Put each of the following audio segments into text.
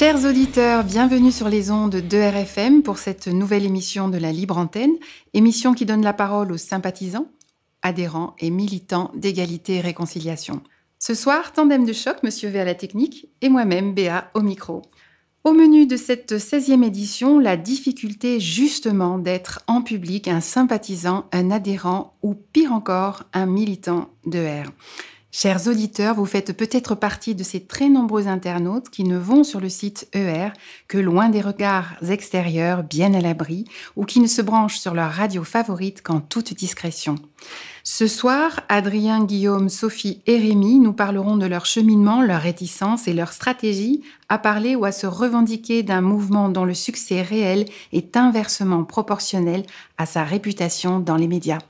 Chers auditeurs, bienvenue sur les ondes de RFM pour cette nouvelle émission de la Libre Antenne, émission qui donne la parole aux sympathisants, adhérents et militants d'égalité et réconciliation. Ce soir, tandem de choc, Monsieur V à la technique et moi-même, Béa, au micro. Au menu de cette 16e édition, la difficulté justement d'être en public un sympathisant, un adhérent ou pire encore, un militant de R. Chers auditeurs, vous faites peut-être partie de ces très nombreux internautes qui ne vont sur le site ER que loin des regards extérieurs, bien à l'abri, ou qui ne se branchent sur leur radio favorite qu'en toute discrétion. Ce soir, Adrien, Guillaume, Sophie et Rémi nous parleront de leur cheminement, leur réticence et leur stratégie à parler ou à se revendiquer d'un mouvement dont le succès réel est inversement proportionnel à sa réputation dans les médias.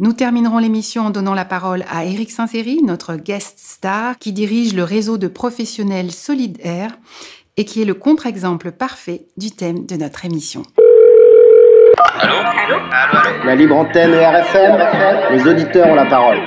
Nous terminerons l'émission en donnant la parole à Eric Saint-Séry, notre guest star, qui dirige le réseau de professionnels Solid Air et qui est le contre-exemple parfait du thème de notre émission. Allô Allô Allô, La libre antenne et RFM, les auditeurs ont la parole.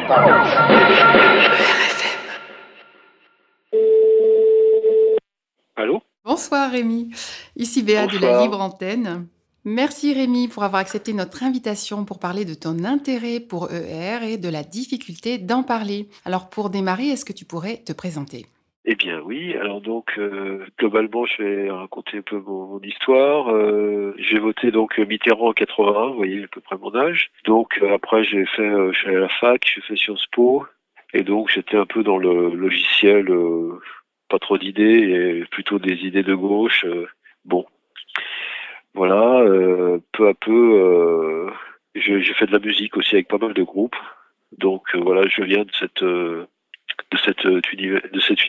Allô Bonsoir Rémi, ici Béa de la. Libre Antenne. Merci Rémi pour avoir accepté notre invitation pour parler de ton intérêt pour ER et de la difficulté d'en parler. Alors pour démarrer, est-ce que tu pourrais te présenter? Eh bien oui, alors donc euh, globalement je vais raconter un peu mon, histoire. Euh, j'ai voté donc Mitterrand en 81, vous voyez à peu près mon âge. Donc euh, après j'ai fait, je suis allé à la fac, j'ai fait Sciences Po, et donc j'étais un peu dans le logiciel, pas trop d'idées, et plutôt des idées de gauche. bon, voilà, euh, peu à peu, euh, j'ai fait de la musique aussi avec pas mal de groupes. Donc euh, voilà, je viens de cet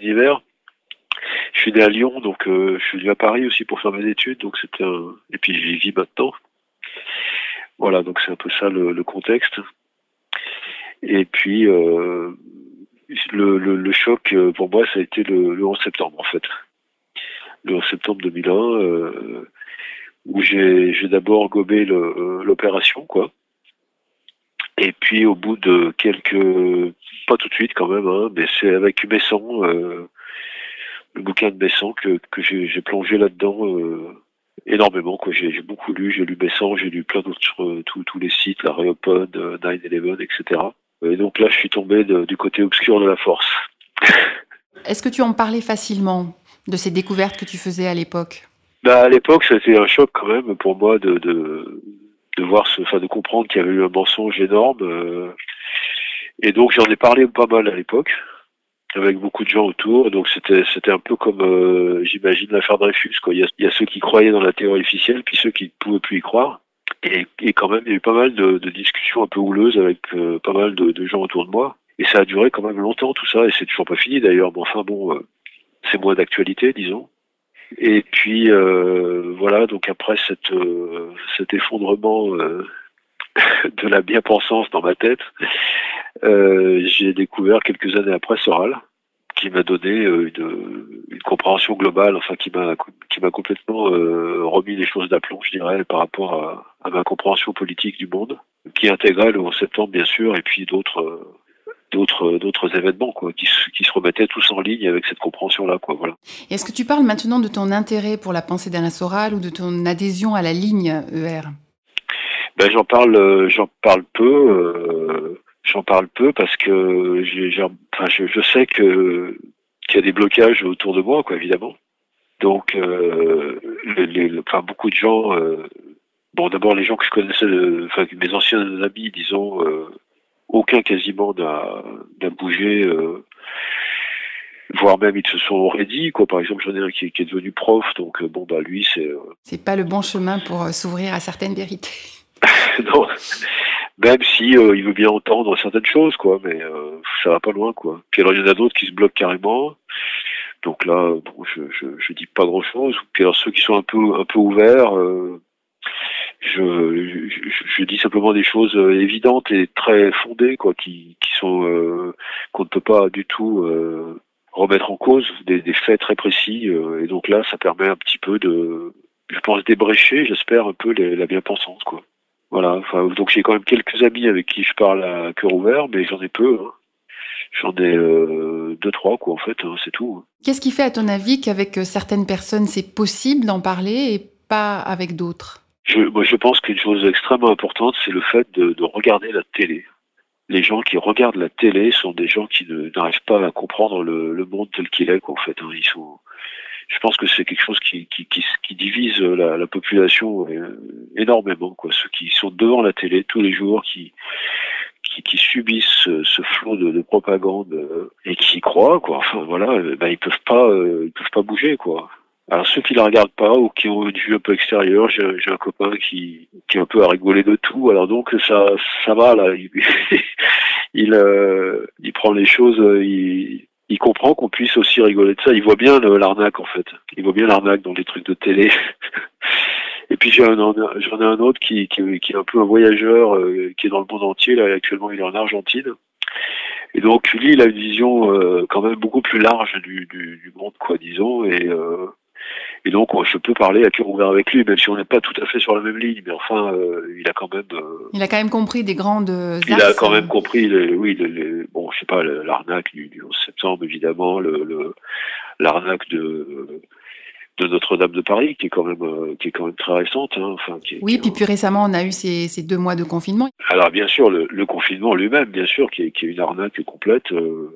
univers. Je suis né à Lyon, donc je suis venu à Paris aussi pour faire mes études, donc c'était un... et puis j'y vis maintenant. Voilà, donc c'est un peu ça le, contexte. Et puis le, choc pour moi, ça a été le, le 11 septembre en fait. Le 11 septembre 2001, euh, où j'ai d'abord gobé euh, l'opération, quoi. Et puis au bout de quelques, pas tout de suite quand même, hein, mais c'est avec Besson, euh, le bouquin de Besson que, j'ai plongé là-dedans euh, énormément. J'ai beaucoup lu, j'ai lu Besson, j'ai lu plein d'autres, euh, tous tous les sites, la Réopod, euh, 9-11, etc. Et donc là, je suis tombé du côté obscur de la force. Est-ce que tu en parlais facilement de ces découvertes que tu faisais à l'époque? Bah, à l'époque, c'était un choc quand même pour moi de, de, de voir ce, enfin, de comprendre qu'il y avait eu un mensonge énorme. euh, et donc, j'en ai parlé pas mal à l'époque, avec beaucoup de gens autour. Donc, c'était, c'était un peu comme, euh, j'imagine, l'affaire Dreyfus, quoi. Il y, a, il y a ceux qui croyaient dans la théorie officielle, puis ceux qui ne pouvaient plus y croire. Et, et quand même, il y a eu pas mal de, de discussions un peu houleuses avec euh, pas mal de, de gens autour de moi. Et ça a duré quand même longtemps, tout ça, et c'est toujours pas fini d'ailleurs. Mais enfin, bon, euh, c'est moins d'actualité, disons. Et puis euh, voilà, donc après cette, euh, cet effondrement euh, de la bien-pensance dans ma tête, j'ai découvert quelques années après Soral, qui m'a donné une, une compréhension globale, enfin qui m'a qui m'a complètement euh, remis les choses d'aplomb, je dirais, par rapport à, à ma compréhension politique du monde, qui intégrait le 11 septembre bien sûr, et puis d'autres d'autres d'autres événements quoi, qui, se- qui se remettaient tous en ligne avec cette compréhension là, quoi. Voilà. Est-ce que tu parles maintenant de ton intérêt pour la pensée d'Alain Soral ou de ton adhésion à la ligne ER Ben, j'en parle, euh, j'en parle peu. euh, j'en parle peu parce que j'ai, j'ai- enfin, je, je sais que qu'il y a des blocages autour de moi, quoi, évidemment. Donc, euh, les, les- enfin, beaucoup de gens. euh, bon, d'abord les gens que je connaissais, enfin, mes anciens amis, disons, aucun quasiment n'a, bougé. euh, voire même ils se sont raidis quoi par exemple j'en ai un qui, est- qui est devenu prof donc euh, bon bah lui c'est euh, C'est pas le bon chemin pour euh, s'ouvrir à certaines vérités. non. même si il veut bien entendre certaines choses, quoi, mais ça va pas loin, quoi. Puis alors il y en a d'autres qui se bloquent carrément. Donc là, bon, je, je, je dis pas grand chose. Puis alors ceux qui sont un peu un peu ouverts, je, je, je, dis simplement des choses euh, évidentes et très fondées, quoi, qui, qui sont euh, qu'on ne peut pas du tout euh, remettre en cause, des, des faits très précis. et donc là, ça permet un petit peu de, je pense, débrécher, j'espère un peu les, la bien-pensance, quoi. Voilà. Enfin, donc j'ai quand même quelques amis avec qui je parle à cœur ouvert, mais j'en ai peu. Hein. J'en ai euh, deux, trois, quoi, en fait, hein, c'est tout. Qu'est-ce qui fait, à ton avis, qu'avec certaines personnes, c'est possible d'en parler et pas avec d'autres? Je, moi, je pense qu'une chose extrêmement importante, c'est le fait de, de, regarder la télé. Les gens qui regardent la télé sont des gens qui n'arrivent pas à comprendre le, le monde tel qu'il est, quoi, en fait. Hein. Ils sont, je pense que c'est quelque chose qui, qui, qui, qui divise la, la, population euh, énormément, quoi. Ceux qui sont devant la télé tous les jours, qui, qui, qui subissent ce, ce flot de, de, propagande euh, et qui y croient, quoi. Enfin, voilà, ben, ils peuvent pas, euh, ils peuvent pas bouger, quoi. Alors ceux qui la regardent pas ou qui ont une vue un peu extérieure, j'ai un copain qui, qui est un peu à rigoler de tout. Alors donc ça ça va là. Il il, euh, il prend les choses. Il, il comprend qu'on puisse aussi rigoler de ça. Il voit bien l'arnaque en fait. Il voit bien l'arnaque dans les trucs de télé. Et puis j'en ai un autre qui, qui, qui, est un peu un voyageur euh, qui est dans le monde entier. Là actuellement il est en Argentine. Et donc lui il a une vision euh, quand même beaucoup plus large du, du, du monde quoi disons et euh, et donc, je peux parler à cœur ouvert avec lui, même si on n'est pas tout à fait sur la même ligne. Mais enfin, euh, il a quand même. Euh, il a quand même compris des grandes. Il a quand même compris, les, oui, les, bon, je sais pas, l'arnaque du, du, 11 septembre, évidemment, le l'arnaque de de Notre-Dame de Paris, qui est quand même euh, qui est quand même très récente. Hein, enfin, qui, oui, puis plus récemment, on a eu ces, ces, deux mois de confinement. Alors bien sûr, le, le confinement lui-même, bien sûr, qui est, qui est une arnaque complète. Euh,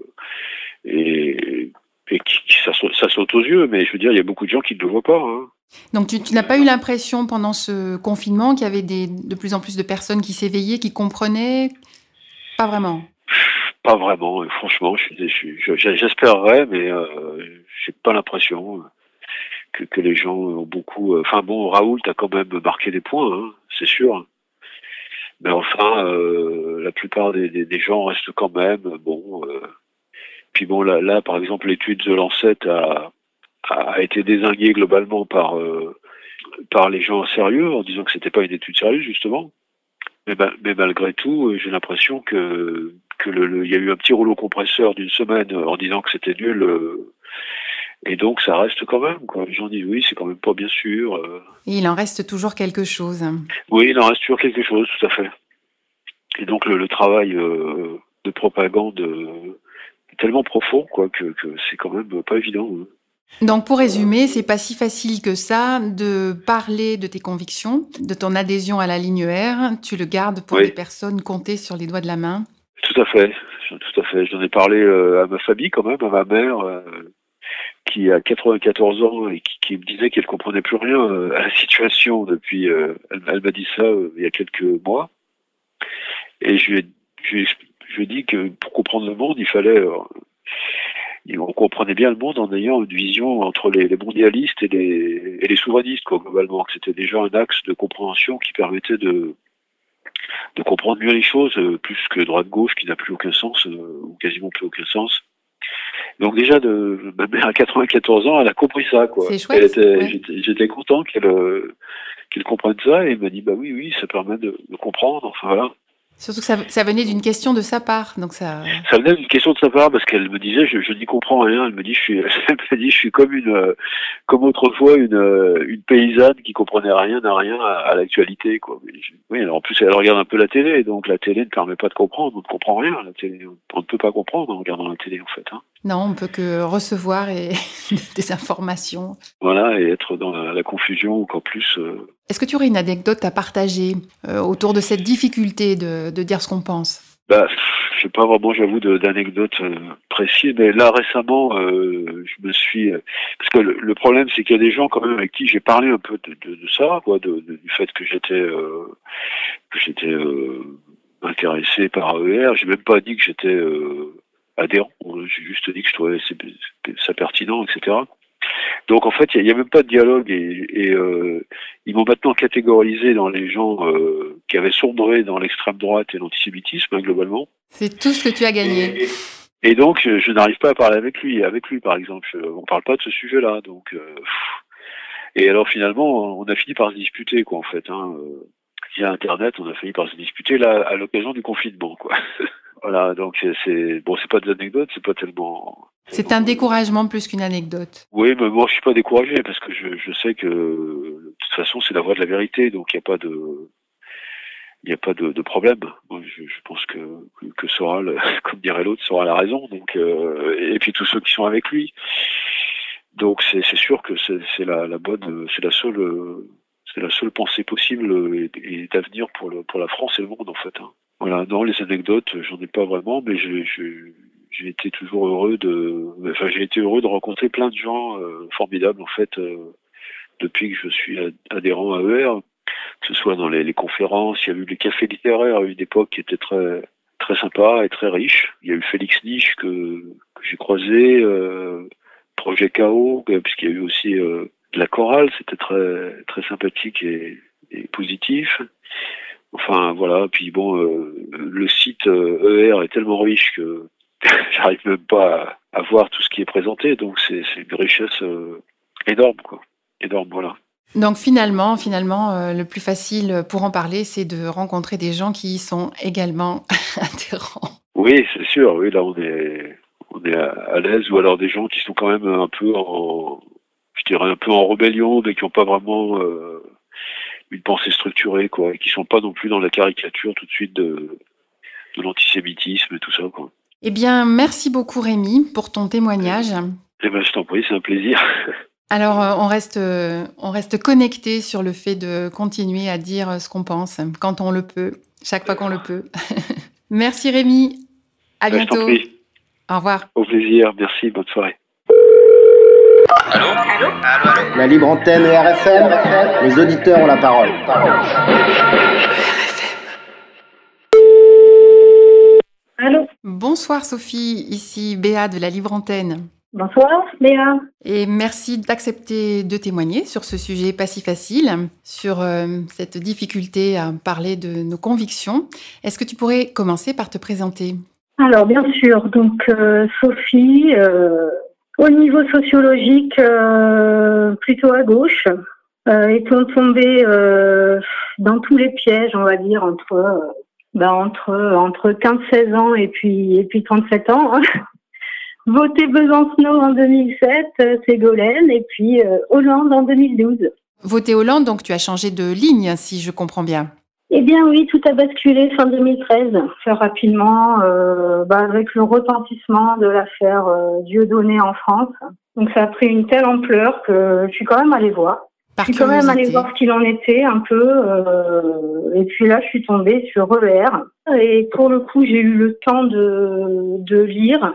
et et qui, ça, ça, saute aux yeux, mais je veux dire, il y a beaucoup de gens qui ne le voient pas. Hein. Donc tu, tu n'as pas eu l'impression pendant ce confinement qu'il y avait des, de plus en plus de personnes qui s'éveillaient, qui comprenaient? Pas vraiment. Pas vraiment, franchement, j'espérerais, mais euh, j'ai pas l'impression que, que, les gens ont beaucoup. Euh, enfin bon, Raoul, t'as quand même marqué des points, hein, c'est sûr. Mais enfin, euh, la plupart des, des, des, gens restent quand même bon. Euh, puis bon, là, là par exemple, l'étude de Lancet a, a été désinguée globalement par euh, par les gens sérieux en disant que c'était pas une étude sérieuse justement. Mais, mais malgré tout, euh, j'ai l'impression que que le, y a eu un petit rouleau compresseur d'une semaine en disant que c'était nul. Euh, et donc ça reste quand même. Quoi. Les gens disent oui, c'est quand même pas bien sûr. Il en reste toujours quelque chose. Oui, il en reste toujours quelque chose, tout à fait. Et donc le, le travail de propagande tellement profond quoi que, que c'est quand même pas évident. Hein. Donc pour résumer, c'est pas si facile que ça de parler de tes convictions, de ton adhésion à la ligne R. Tu le gardes pour oui. les personnes comptées sur les doigts de la main. Tout à fait, tout à fait. J'en ai parlé euh, à ma famille quand même, à ma mère. Euh, qui a 94 ans et qui, qui me disait qu'elle comprenait plus rien euh, à la situation depuis. Elle, elle m'a dit ça il y a quelques mois, et je lui ai, je lui ai je dis que pour comprendre le monde, il fallait euh, on comprenait bien le monde en ayant une vision entre les, les mondialistes et les, et les souverainistes, quoi, globalement. C'était déjà un axe de compréhension qui permettait de, de comprendre mieux les choses, euh, plus que droite-gauche qui n'a plus aucun sens, euh, ou quasiment plus aucun sens. Donc déjà, de, ma mère à 94 ans, elle a compris ça, quoi. Chouette. Ouais. j'étais, content qu'elle euh, qu'elle comprenne ça, et elle m'a dit, bah oui, oui, ça permet de, de comprendre, enfin voilà. Surtout que ça, ça venait d'une question de sa part, donc ça. Ça venait d'une question de sa part parce qu'elle me disait, je, je n'y comprends rien. Elle me dit, je suis, elle me dit, je suis comme une, euh, comme autrefois une, euh, une paysanne qui comprenait rien à rien à, à l'actualité, quoi. Je- oui, alors en plus elle regarde un peu la télé, donc la télé ne permet pas de comprendre. On ne comprend rien. La télé, on ne peut pas comprendre en regardant la télé, en fait. Hein. Non, on peut que recevoir et des informations. Voilà, et être dans la, la confusion ou qu'en plus. euh, Est-ce que tu aurais une anecdote à partager euh, autour de cette difficulté de, dire ce qu'on pense? Bah, je sais pas vraiment, j'avoue, d'anecdotes euh, précises, mais là récemment, euh, je me suis, parce que le, problème, c'est qu'il y a des gens quand même avec qui j'ai parlé un peu de, ça, quoi, du fait que j'étais, intéressé par AER. J'ai même pas dit que j'étais adhérent. J'ai juste dit que je trouvais ça pertinent, etc. Donc en fait, il n'y a, même pas de dialogue et, et ils m'ont maintenant catégorisé dans les gens qui avaient sombré dans l'extrême droite et l'antisémitisme hein, globalement. C'est tout ce que tu as gagné. Et, donc je, n'arrive pas à parler avec lui. Avec lui par exemple, on parle pas de ce sujet-là. Donc et alors finalement, on a fini par se disputer quoi en fait. Hein via Internet, on a fini par se disputer là à l'occasion du confinement, quoi. voilà, donc c'est bon, c'est pas des anecdotes, c'est pas tellement. C'est un découragement plus qu'une anecdote. Oui, mais moi je suis pas découragé parce que je, je sais que de toute façon c'est la voie de la vérité, donc il n'y a pas de il n'y a pas de, de problème. Moi, je, je, pense que que Soral, comme dirait l'autre, sera la raison. Donc euh, et puis tous ceux qui sont avec lui. Donc c'est sûr que c'est la, la bonne, c'est la seule c'est la seule pensée possible et, d'avenir pour, le, pour la France et le monde en fait. Hein. Voilà, non, les anecdotes, j'en ai pas vraiment, mais j'ai été toujours heureux de, enfin j'ai été heureux de rencontrer plein de gens euh, formidables en fait euh, depuis que je suis adhérent à ER, que ce soit dans les, conférences, il y a eu les cafés littéraires à une époque qui était très très sympa et très riche. Il y a eu Félix Niche que, j'ai croisé, euh, Projet Chaos, puisqu'il y a eu aussi de la chorale, c'était très très sympathique et, positif. Enfin voilà, puis bon, euh, le site ER est tellement riche que j'arrive même pas à, voir tout ce qui est présenté, donc c'est une richesse euh, énorme quoi, énorme voilà. Donc finalement, finalement, le plus facile pour en parler, c'est de rencontrer des gens qui y sont également adhérents. Oui, c'est sûr. Oui, là on est on est à l'aise, ou alors des gens qui sont quand même un peu en, je dirais un peu en rébellion, mais qui n'ont pas vraiment euh, une pensée structurée, quoi, et qui sont pas non plus dans la caricature tout de suite de, de l'antisémitisme et tout ça, quoi. Eh bien, merci beaucoup Rémi pour ton témoignage. Eh ben, je t'en prie, c'est un plaisir. Alors, euh, on reste, euh, on reste connecté sur le fait de continuer à dire ce qu'on pense quand on le peut, chaque fois qu'on le peut. merci Rémi. À ben, bientôt. Au revoir. Au plaisir. Merci. Bonne soirée. Allô Allô Allô, La libre antenne et RFM, les auditeurs ont la parole. Allô Bonsoir Sophie, ici Béa de la libre antenne. Bonsoir Béa. Et merci d'accepter de témoigner sur ce sujet pas si facile, sur euh, cette difficulté à parler de nos convictions. Est-ce que tu pourrais commencer par te présenter? Alors bien sûr, donc euh, Sophie, euh, au niveau sociologique, euh, plutôt à gauche. Euh, est-on tombé euh, dans tous les pièges, on va dire, entre euh, bah, entre entre 15-16 ans et puis et puis 37 ans. Hein. Voter Besancenot en 2007, Ségolène, et puis Hollande en 2012. Voter Hollande, donc tu as changé de ligne, si je comprends bien. Eh bien oui, tout a basculé fin 2013, très rapidement, euh, bah, avec le retentissement de l'affaire euh, Dieudonné en France. Donc ça a pris une telle ampleur que je suis quand même allée voir. je suis quand même allée voir ce qu'il en était un peu. Euh, et puis là, je suis tombée sur ER. Et pour le coup, j'ai eu le temps de, de lire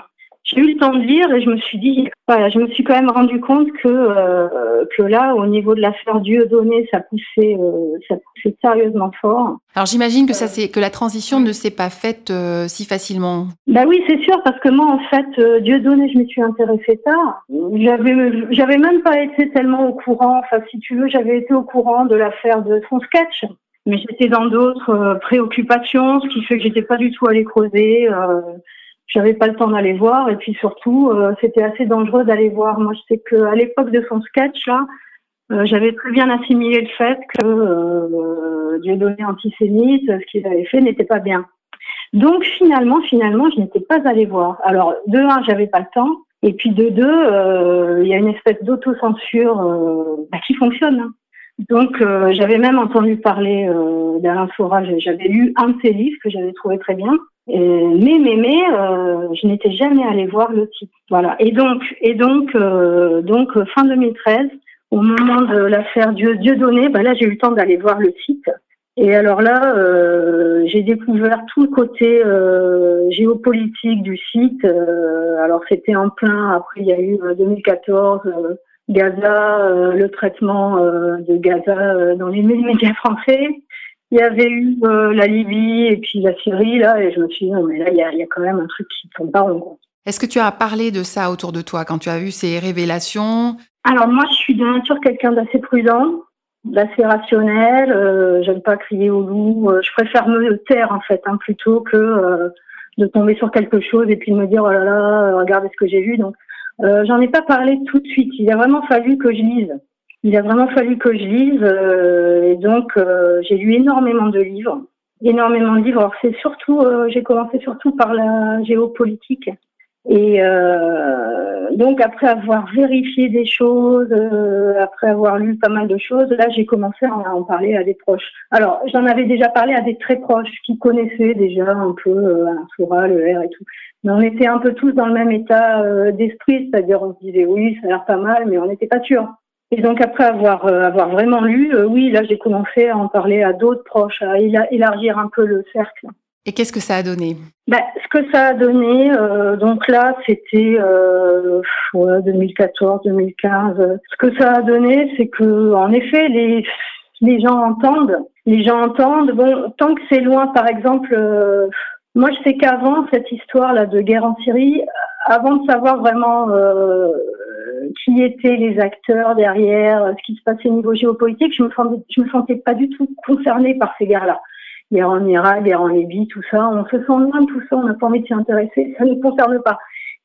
j'ai eu le temps de lire et je me suis dit, voilà, je me suis quand même rendu compte que euh, que là, au niveau de l'affaire Dieudonné, ça poussait, euh, ça poussait sérieusement fort. Alors j'imagine que ça c'est que la transition ne s'est pas faite euh, si facilement. Bah oui, c'est sûr, parce que moi, en fait, euh, Dieudonné, je me suis intéressée tard. J'avais, j'avais même pas été tellement au courant. Enfin, si tu veux, j'avais été au courant de l'affaire de son sketch mais j'étais dans d'autres préoccupations, ce qui fait que j'étais pas du tout allée creuser. Euh, j'avais pas le temps d'aller voir et puis surtout euh, c'était assez dangereux d'aller voir. Moi je sais que à l'époque de son sketch là, euh, j'avais très bien assimilé le fait que euh, Dieudonné antisémite, ce qu'il avait fait n'était pas bien. Donc finalement, finalement, je n'étais pas allée voir. Alors de un, j'avais pas le temps, et puis de deux, euh, il y a une espèce d'autocensure bah, qui fonctionne. Hein. Donc j'avais même entendu parler d'Alain Saurage, j'avais lu un de ses livres que j'avais trouvé très bien mais mais mais euh, je n'étais jamais allée voir le titre. Voilà. Et donc et donc euh, donc fin 2013, au moment de l'affaire Dieu Dieu donné, bah là j'ai eu le temps d'aller voir le site. Et alors là, euh, j'ai découvert tout le côté euh, géopolitique du site. Euh, alors c'était en plein. Après il y a eu 2014. Gaza, le traitement de Gaza dans les médias français il y avait eu euh, la Libye et puis la Syrie, là, et je me suis dit, non, mais là, il y a, y a quand même un truc qui tombe pas rond. Est-ce que tu as parlé de ça autour de toi quand tu as vu ces révélations? Alors moi, je suis de nature quelqu'un d'assez prudent, d'assez rationnel. Euh, J'aime pas crier au loup. Euh, je préfère me taire en fait, hein, plutôt que euh, de tomber sur quelque chose et puis de me dire oh là là, regardez ce que j'ai vu. Donc j'en ai pas parlé tout de suite. Il a vraiment fallu que je lise. Il a vraiment fallu que je lise et donc j'ai lu énormément de livres, énormément de livres. C'est surtout, j'ai commencé surtout par la géopolitique et euh, donc après avoir vérifié des choses, euh, après avoir lu pas mal de choses, là j'ai commencé à en parler à des proches. Alors j'en avais déjà parlé à des très proches qui connaissaient déjà un peu euh, Sora, le R et tout. Mais on était un peu tous dans le même état euh, d'esprit, c'est-à-dire on se disait oui ça a l'air pas mal, mais on n'était pas sûr. Et donc après avoir euh, avoir vraiment lu, oui là j'ai commencé à en parler à d'autres proches, à élargir un peu le cercle. Et qu'est-ce que ça a donné? Bah, Ce que ça a donné, euh, donc là, c'était euh, 2014-2015. Ce que ça a donné, c'est que, en effet, les les gens entendent. Les gens entendent. Bon, tant que c'est loin, par exemple, euh, moi, je sais qu'avant cette histoire-là de guerre en Syrie, avant de savoir vraiment euh, qui étaient les acteurs derrière, ce qui se passait au niveau géopolitique, je me sentais, me sentais pas du tout concernée par ces guerres-là guerre en Irak, guerre en Libye, tout ça. On se sent loin de tout ça, on n'a pas envie de s'y intéresser, ça ne nous concerne pas.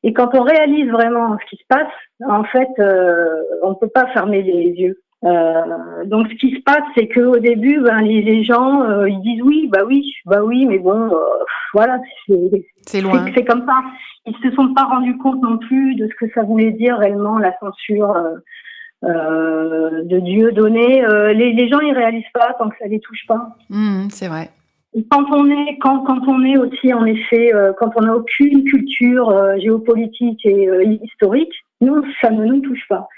Et quand on réalise vraiment ce qui se passe, en fait, euh, on ne peut pas fermer les yeux. Euh, donc ce qui se passe, c'est qu'au début, ben, les, les gens, euh, ils disent oui, bah oui, bah oui, mais bon, euh, voilà, c'est loin. C'est comme ça. Ils se sont pas rendus compte non plus de ce que ça voulait dire réellement la censure de Dieu donné. Les, les, gens ils réalisent pas tant que ça les touche pas. Mmh, c'est vrai. Quand on est quand, quand on est aussi en effet quand on n'a aucune culture géopolitique et historique, nous ça ne nous touche pas.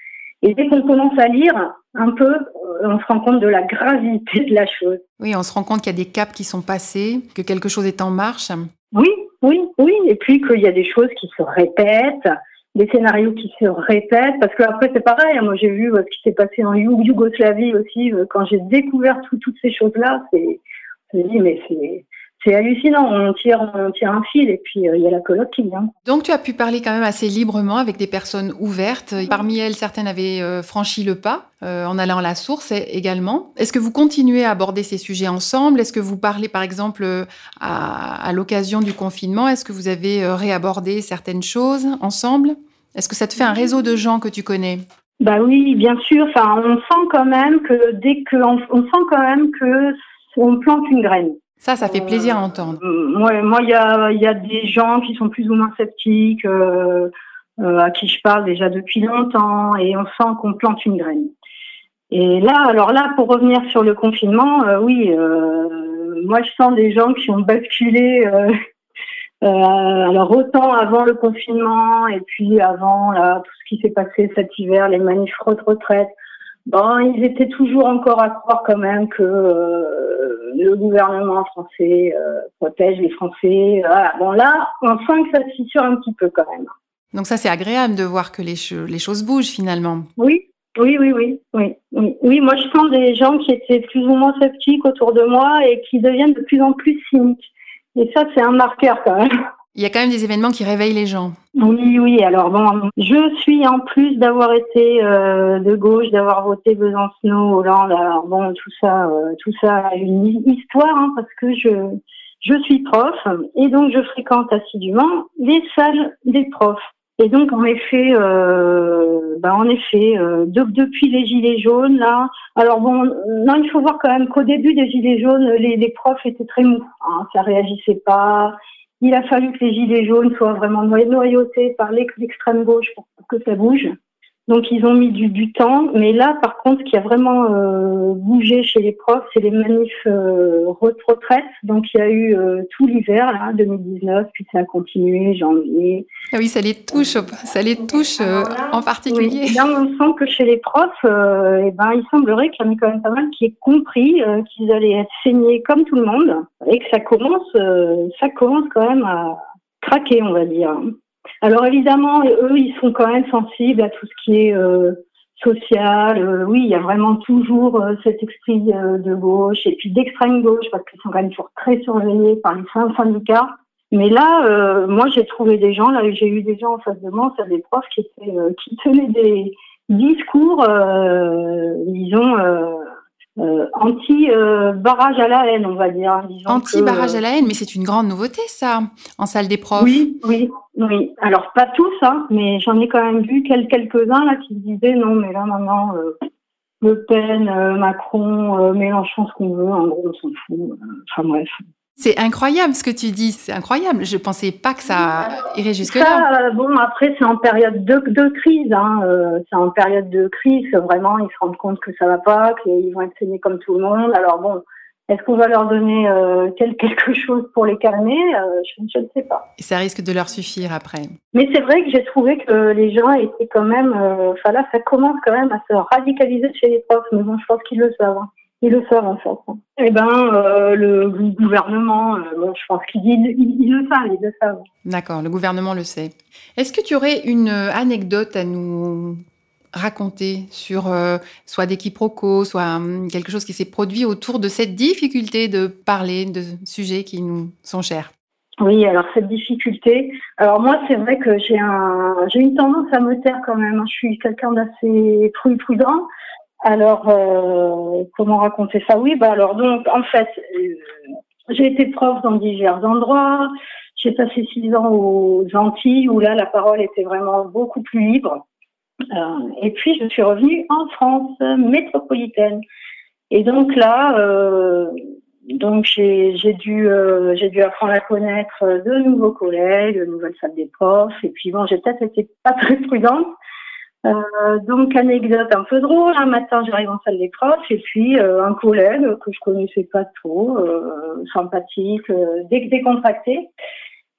Et dès qu'on commence à lire un peu, on se rend compte de la gravité de la chose. Oui, on se rend compte qu'il y a des caps qui sont passés, que quelque chose est en marche. Oui, oui, oui. Et puis qu'il y a des choses qui se répètent des scénarios qui se répètent parce que après c'est pareil hein. moi j'ai vu euh, ce qui s'est passé en Yougoslavie aussi euh, quand j'ai découvert toutes ces choses là c'est je me dis mais c'est c'est hallucinant, on tire, on tire un fil et puis euh, il y a la coloc qui vient. Donc tu as pu parler quand même assez librement avec des personnes ouvertes. Parmi elles, certaines avaient franchi le pas en allant à la source également. Est-ce que vous continuez à aborder ces sujets ensemble? Est-ce que vous parlez par exemple à, à l'occasion du confinement? Est-ce que vous avez réabordé certaines choses ensemble? Est-ce que ça te fait un réseau de gens que tu connais? Bah oui, bien sûr. Enfin, on sent quand même que dès que on, sent quand même que on plante une graine. Ça, ça fait plaisir à entendre. Euh, moi, il y a, y a des gens qui sont plus ou moins sceptiques, euh, euh, à qui je parle déjà depuis longtemps, et on sent qu'on plante une graine. Et là, alors là, pour revenir sur le confinement, oui, moi je sens des gens qui ont basculé euh, alors autant avant le confinement et puis avant là, tout ce qui s'est passé cet hiver, les manifs retraite, bon, ils étaient toujours encore à croire quand même que euh, le gouvernement français euh, protège les Français. Voilà. Bon là, on sent que ça se fissure un petit peu quand même. Donc ça, c'est agréable de voir que les, les choses bougent finalement. Oui, oui, oui, oui, oui, oui. Oui, moi je sens des gens qui étaient plus ou moins sceptiques autour de moi et qui deviennent de plus en plus cyniques. Et ça, c'est un marqueur quand même. Il y a quand même des événements qui réveillent les gens. Oui, oui. Alors bon, je suis en plus d'avoir été euh, de gauche, d'avoir voté Besancenot, Hollande. Alors bon, tout ça, euh, tout ça a une histoire hein, parce que je je suis prof et donc je fréquente assidûment les salles des profs. Et donc en effet, euh, bah, en effet, depuis les gilets jaunes. Alors bon, non, il faut voir quand même qu'au début des gilets jaunes, les, les profs étaient très mous. Hein, ça réagissait pas. Il a fallu que les gilets jaunes soient vraiment noyautés par l'extrême gauche pour que ça bouge. Donc ils ont mis du, du, temps, mais là par contre, ce qui a vraiment euh, bougé chez les profs, c'est les manifs euh, retraite. Donc il y a eu euh, tout l'hiver là, 2019, puis ça a continué janvier. Ah oui, ça les touche, ça les touche euh, en particulier. Oui, là on sent que chez les profs, euh, eh ben il semblerait qu'il y en ait quand même pas mal qui aient compris qu'ils allaient être saignés comme tout le monde et que ça commence, ça commence quand même à craquer, on va dire. Alors évidemment, eux, ils sont quand même sensibles à tout ce qui est euh, social. Euh, oui, il y a vraiment toujours euh, cet esprit de gauche et puis d'extrême gauche parce qu'ils sont quand même toujours très surveillés par les syndicats. Mais là, moi, j'ai trouvé des gens, là, j'ai eu des gens en face de moi, c'est des profs qui étaient, qui tenaient des, discours, euh, disons, euh, euh, anti-barrage à la haine, on va dire. Anti-barrage que- à la haine, mais c'est une grande nouveauté, ça, en salle des profs. Oui, oui, oui. Alors pas tous, hein, mais j'en ai quand même vu quel- quelques-uns là qui se disaient non, mais là maintenant, euh, Le Pen, euh, Macron, euh, Mélenchon, ce qu'on veut, en gros, on s'en fout. Euh, Enfin bref. C'est incroyable ce que tu dis, c'est incroyable. Je pensais pas que ça irait jusque-là. Ça, euh, bon, après, c'est en période de, de crise. Hein, euh, c'est en période de crise vraiment, ils se rendent compte que ça va pas, qu'ils vont être saignés comme tout le monde. Alors bon, est-ce qu'on va leur donner euh, quel- quelque chose pour les calmer Euh, je, je ne sais pas. Et ça risque de leur suffire après. Mais c'est vrai que j'ai trouvé que les gens étaient quand même... Enfin là, ça commence quand même à se radicaliser chez les profs. Mais bon, je pense qu'ils le savent. hein. Ils le savent en fait. Eh ben, euh, le gouvernement, euh, bon, je pense qu'ils ils, le savent, ils le savent. D'accord, le gouvernement le sait. Est-ce que tu aurais une euh, anecdote à nous raconter sur euh, soit des quiproquos, soit hum, quelque chose qui s'est produit autour de cette difficulté de parler de sujets qui nous sont chers? Oui, alors cette difficulté. Alors moi, c'est vrai que j'ai un, j'ai une tendance à me taire quand même. hein. Je suis quelqu'un d'assez pru- prudent. Alors, euh, comment raconter ça? Oui, bah alors donc, en fait, euh, j'ai été prof dans divers endroits. J'ai passé six ans aux Antilles où là, la parole était vraiment beaucoup plus libre. Euh, et puis, je suis revenue en France métropolitaine. Et donc là, donc j'ai dû j'ai dû apprendre à connaître de nouveaux collègues, de nouvelles salles des profs. Et puis bon, j'ai peut-être été pas très prudente. Euh, donc anecdote un peu drôle. Un matin, j'arrive en salle des profs et puis euh, un collègue que je connaissais pas trop, euh, sympathique, euh, dé- décontracté,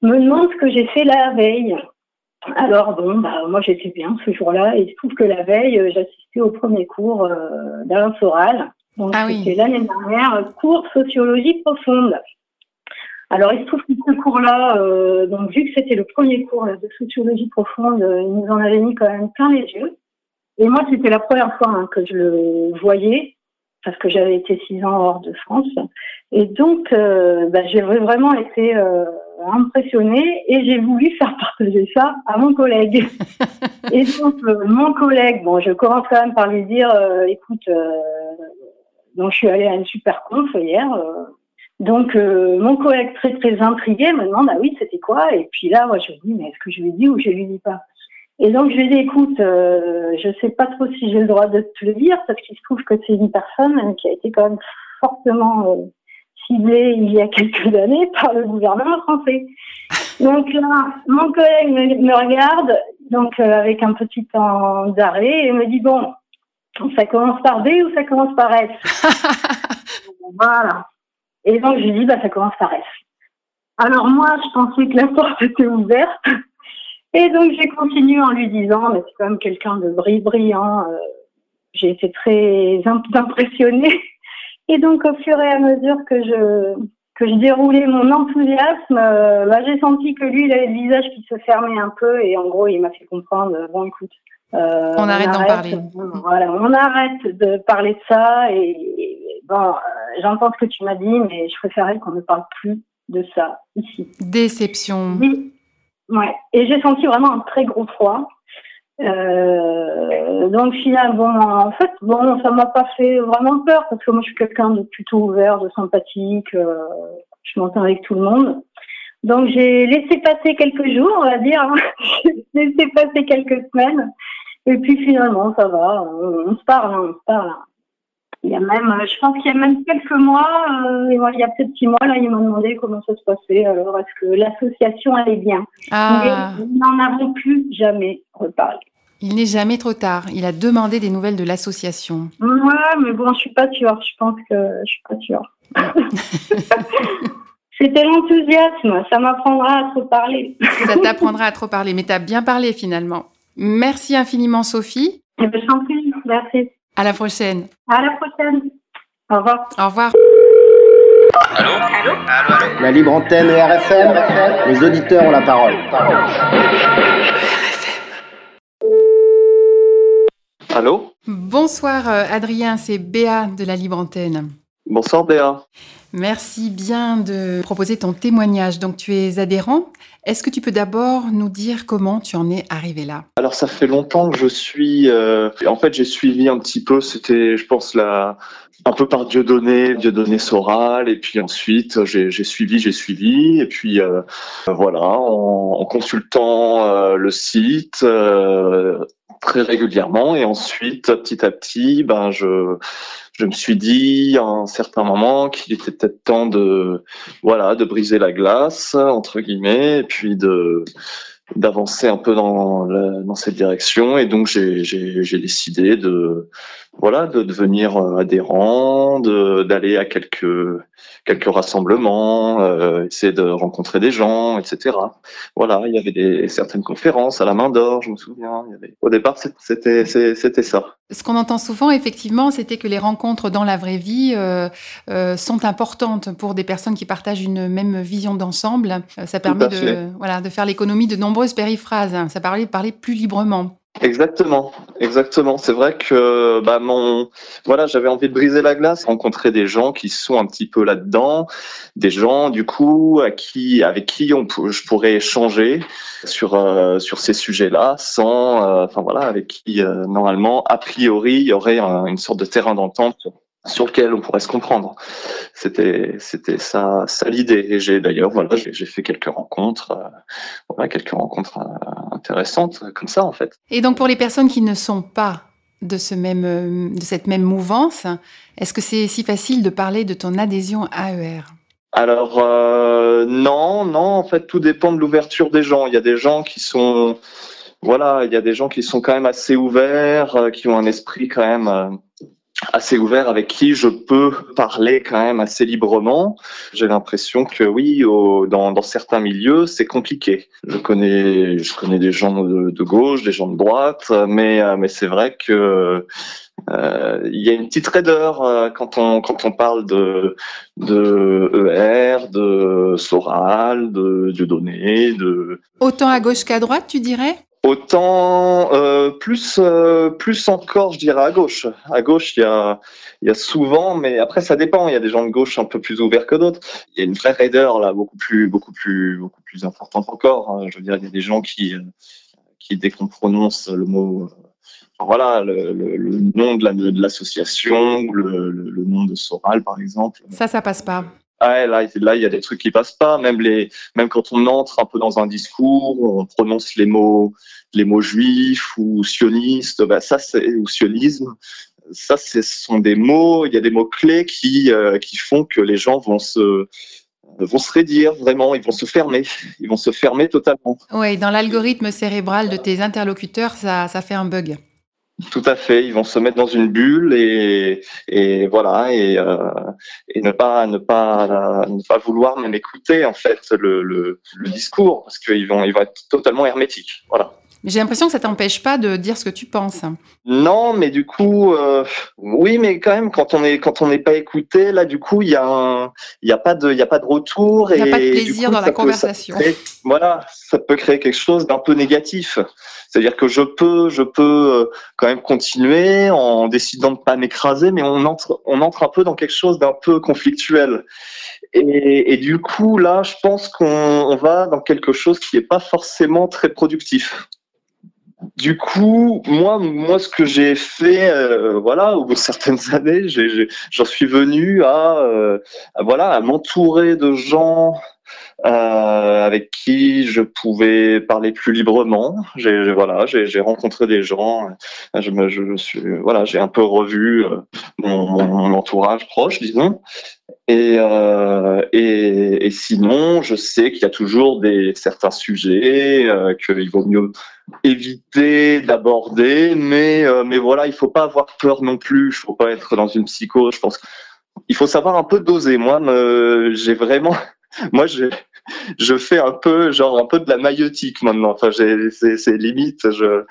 me demande ce que j'ai fait la veille. Alors bon, bah moi j'étais bien ce jour-là et il se trouve que la veille, euh, j'assistais au premier cours euh, d'Alain Soral. Donc Ah oui. c'était l'année dernière, cours sociologie profonde. Alors il se trouve que ce cours-là, euh, donc vu que c'était le premier cours de sociologie profonde, euh, il nous en avait mis quand même plein les yeux. Et moi c'était la première fois hein, que je le voyais parce que j'avais été six ans hors de France. Et donc euh, bah, j'ai vraiment été euh, impressionnée et j'ai voulu faire partager ça à mon collègue. et donc euh, mon collègue, bon je commence quand même par lui dire, euh, écoute, euh, donc je suis allée à une super conf hier. Donc, euh, mon collègue très très intrigué me demande ah oui c'était quoi? Et puis là moi je lui dis mais est-ce que je lui dis ou je lui dis pas? Et donc je lui dis écoute euh, je sais pas trop si j'ai le droit de te le dire parce qu'il se trouve que c'est une personne qui a été quand même fortement euh, ciblée il y a quelques années par le gouvernement français. Donc là mon collègue me, me regarde donc euh, avec un petit temps d'arrêt et me dit bon ça commence par B ou ça commence par S? Voilà et donc, je lui dis, bah, ça commence par F. Alors, moi, je pensais que la porte était ouverte. Et donc, j'ai continué en lui disant, mais c'est quand même quelqu'un de bri- brillant. euh, j'ai été très im- impressionnée. Et donc, au fur et à mesure que je, que déroulais mon enthousiasme, euh, bah, j'ai senti que lui, il avait le visage qui se fermait un peu. Et en gros, il m'a fait comprendre, euh, bon, écoute, euh, On arrête d'en parler. euh, Voilà, on arrête de parler de ça. Et, et bon, euh, j'entends ce que tu m'as dit, mais je préférais qu'on ne parle plus de ça ici. Déception. Oui. Ouais. Et j'ai senti vraiment un très gros froid. Euh, donc finalement, en fait, bon, ça m'a pas fait vraiment peur parce que moi je suis quelqu'un de plutôt ouvert, de sympathique. euh, je m'entends avec tout le monde. Donc j'ai laissé passer quelques jours, on va dire. j'ai laissé passer quelques semaines. Et puis finalement, ça va. On, se parle, hein, on se parle. Il y a même, euh, je pense qu'il y a même quelques mois, euh, il y a peut-être six mois, là, ils m'ont demandé comment ça se passait. Alors, est-ce que l'association allait bien? Ah, Mais nous n'en avons plus jamais reparlé. il n'est jamais trop tard. Il a demandé des nouvelles de l'association. Ouais, mais bon, je suis pas sûre. Je pense que je suis pas sûre. C'était l'enthousiasme. Ça m'apprendra à trop parler. Ça t'apprendra à trop parler, mais tu as bien parlé finalement. Merci infiniment Sophie. Je t'en prie. Merci. À la prochaine. À la prochaine. Au revoir. Au revoir. Allô? Allô? Allô, La libre antenne et RFM, les auditeurs ont la parole. Allô? Bonsoir euh, Adrien, c'est Béa de la Libre Antenne. Bonsoir Béa. Merci bien de proposer ton témoignage. Donc tu es adhérent. Est-ce que tu peux d'abord nous dire comment tu en es arrivé là? Alors ça fait longtemps que je suis. Euh, en fait, j'ai suivi un petit peu. C'était, je pense, la un peu par Dieu donné, Dieu donné Soral, et puis ensuite j'ai suivi, j'ai suivi, et puis euh, voilà, en, consultant euh, le site très régulièrement, et ensuite petit à petit, ben je je me suis dit à un certain moment qu'il était peut-être temps de voilà de briser la glace entre guillemets, et puis de d'avancer un peu dans, dans cette direction. Et donc j'ai décidé de voilà de devenir euh, adhérent d'aller à quelques quelques rassemblements euh, essayer de rencontrer des gens etc voilà il y avait des certaines conférences à la main d'or je me souviens il y avait, au départ c'était c'était ça ce qu'on entend souvent effectivement c'était que les rencontres dans la vraie vie euh, euh, sont importantes pour des personnes qui partagent une même vision d'ensemble ça permet de voilà de faire l'économie de nombreuses périphrases. Ça parlait de parler plus librement. Exactement, exactement. C'est vrai que bah mon voilà, j'avais envie de briser la glace, rencontrer des gens qui sont un petit peu là-dedans, des gens du coup à qui avec qui on je pourrais échanger sur euh, sur ces sujets-là sans euh, enfin voilà, avec qui euh, normalement a priori il y aurait une sorte de terrain d'entente sur lequel on pourrait se comprendre. C'était c'était ça ça l'idée et j'ai d'ailleurs voilà j'ai fait quelques rencontres euh, voilà quelques rencontres euh, intéressantes comme ça en fait. Et donc pour les personnes qui ne sont pas de ce même euh, de cette même mouvance, est-ce que c'est si facile de parler de ton adhésion AER alors non, non, en fait tout dépend de l'ouverture des gens. Il y a des gens qui sont voilà, il y a des gens qui sont quand même assez ouverts, qui ont un esprit quand même assez ouvert avec qui je peux parler quand même assez librement. J'ai l'impression que oui, dans, dans, certains milieux, c'est compliqué. Je connais, je connais des gens de, de, gauche, des gens de droite, mais, euh, mais c'est vrai que euh, il y a une petite raideur euh, quand on quand on parle de de ER, de Soral, de Dieudonné, de autant à gauche qu'à droite, tu dirais? Autant euh, plus euh, plus encore, je dirais à gauche. À gauche, il y a il y a souvent, mais après ça dépend. Il y a des gens de gauche un peu plus ouverts que d'autres. Il y a une vraie raideur là, beaucoup plus beaucoup plus beaucoup plus importante encore. Hein. Je veux dire, il y a des gens qui qui dès qu'on prononce le mot voilà le, le, nom de l'association, la, le, le, nom de Soral par exemple. Ça, ça passe pas. Ah, là, là, il y a des trucs qui passent pas. Même les, même quand on entre un peu dans un discours, on prononce les mots, les mots juifs ou sionistes, bah ça, c'est ou sionisme. Ça, ce sont des mots. Il y a des mots clés qui, euh, qui font que les gens vont se, vont se rédire vraiment. Ils vont se fermer. Ils vont se fermer totalement. Oui, dans l'algorithme cérébral de tes interlocuteurs, ça, ça fait un bug. Tout à fait, ils vont se mettre dans une bulle et, voilà et, euh, et ne pas ne pas ne pas vouloir même écouter en fait le discours parce qu'ils vont ils vont être totalement hermétiques. Voilà. J'ai l'impression que ça t'empêche pas de dire ce que tu penses. Non, mais du coup, euh, oui, mais quand même, quand on est quand on n'est pas écouté, là, du coup, il y a il y a pas de il y a pas de retour il n'y a pas de plaisir dans la conversation. voilà, ça peut créer quelque chose d'un peu négatif. C'est-à-dire que je peux, je peux euh, quand même continuer en décidant de pas m'écraser, mais on entre, on entre un peu dans quelque chose d'un peu conflictuel. Et, et, du coup, là, je pense qu'on va dans quelque chose qui n'est pas forcément très productif. Du coup, moi, moi, ce que j'ai fait, euh, voilà, au bout de certaines années, j'en suis venu à, euh, à voilà, à m'entourer de gens avec qui je pouvais parler plus librement. J'ai voilà, j'ai rencontré des gens. Je me, je suis voilà, j'ai un peu revu euh, mon, entourage proche, disons. Et, euh, et, et, sinon, je sais qu'il y a toujours des certains sujets euh, qu'il vaut mieux éviter d'aborder, mais euh, mais voilà, il faut pas avoir peur non plus. Il faut pas être dans une psycho. Je pense qu'il faut savoir un peu doser. Moi, j'ai vraiment moi, je fais un peu, genre un peu de la maïotique maintenant. Enfin, c'est limite, je,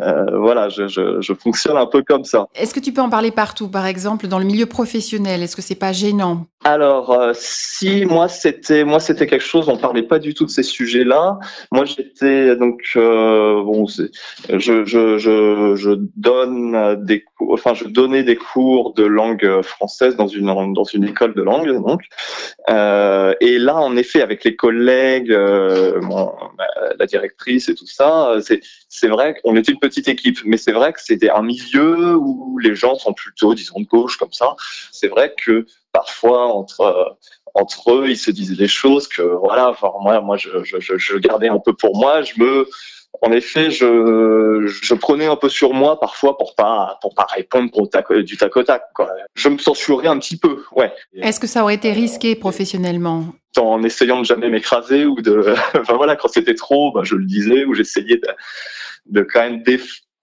euh, voilà, je, je, je, fonctionne un peu comme ça. Est-ce que tu peux en parler partout, par exemple, dans le milieu professionnel? Est-ce que c'est pas gênant? Alors, euh, si moi c'était moi c'était quelque chose, on parlait pas du tout de ces sujets-là. Moi j'étais donc euh, bon, je, je, je, je donne des cours, enfin je donnais des cours de langue française dans une dans une école de langue donc. Et là en effet avec les collègues, euh, la directrice et tout ça, c'est c'est vrai qu'on était une petite équipe, mais c'est vrai que c'était un milieu où les gens sont plutôt disons de gauche comme ça. C'est vrai que parfois entre euh, eux, ils se disaient des choses que voilà, enfin, moi, moi, je, je, gardais un peu pour moi. Je me, en effet, je, je prenais un peu sur moi parfois pour pas pour pas répondre du tac au tac. Quoi. Je me censurais un petit peu, ouais. Est-ce que ça aurait été risqué professionnellement? En essayant de jamais m'écraser ou de, enfin voilà, quand c'était trop, bah, je le disais ou j'essayais de, de quand même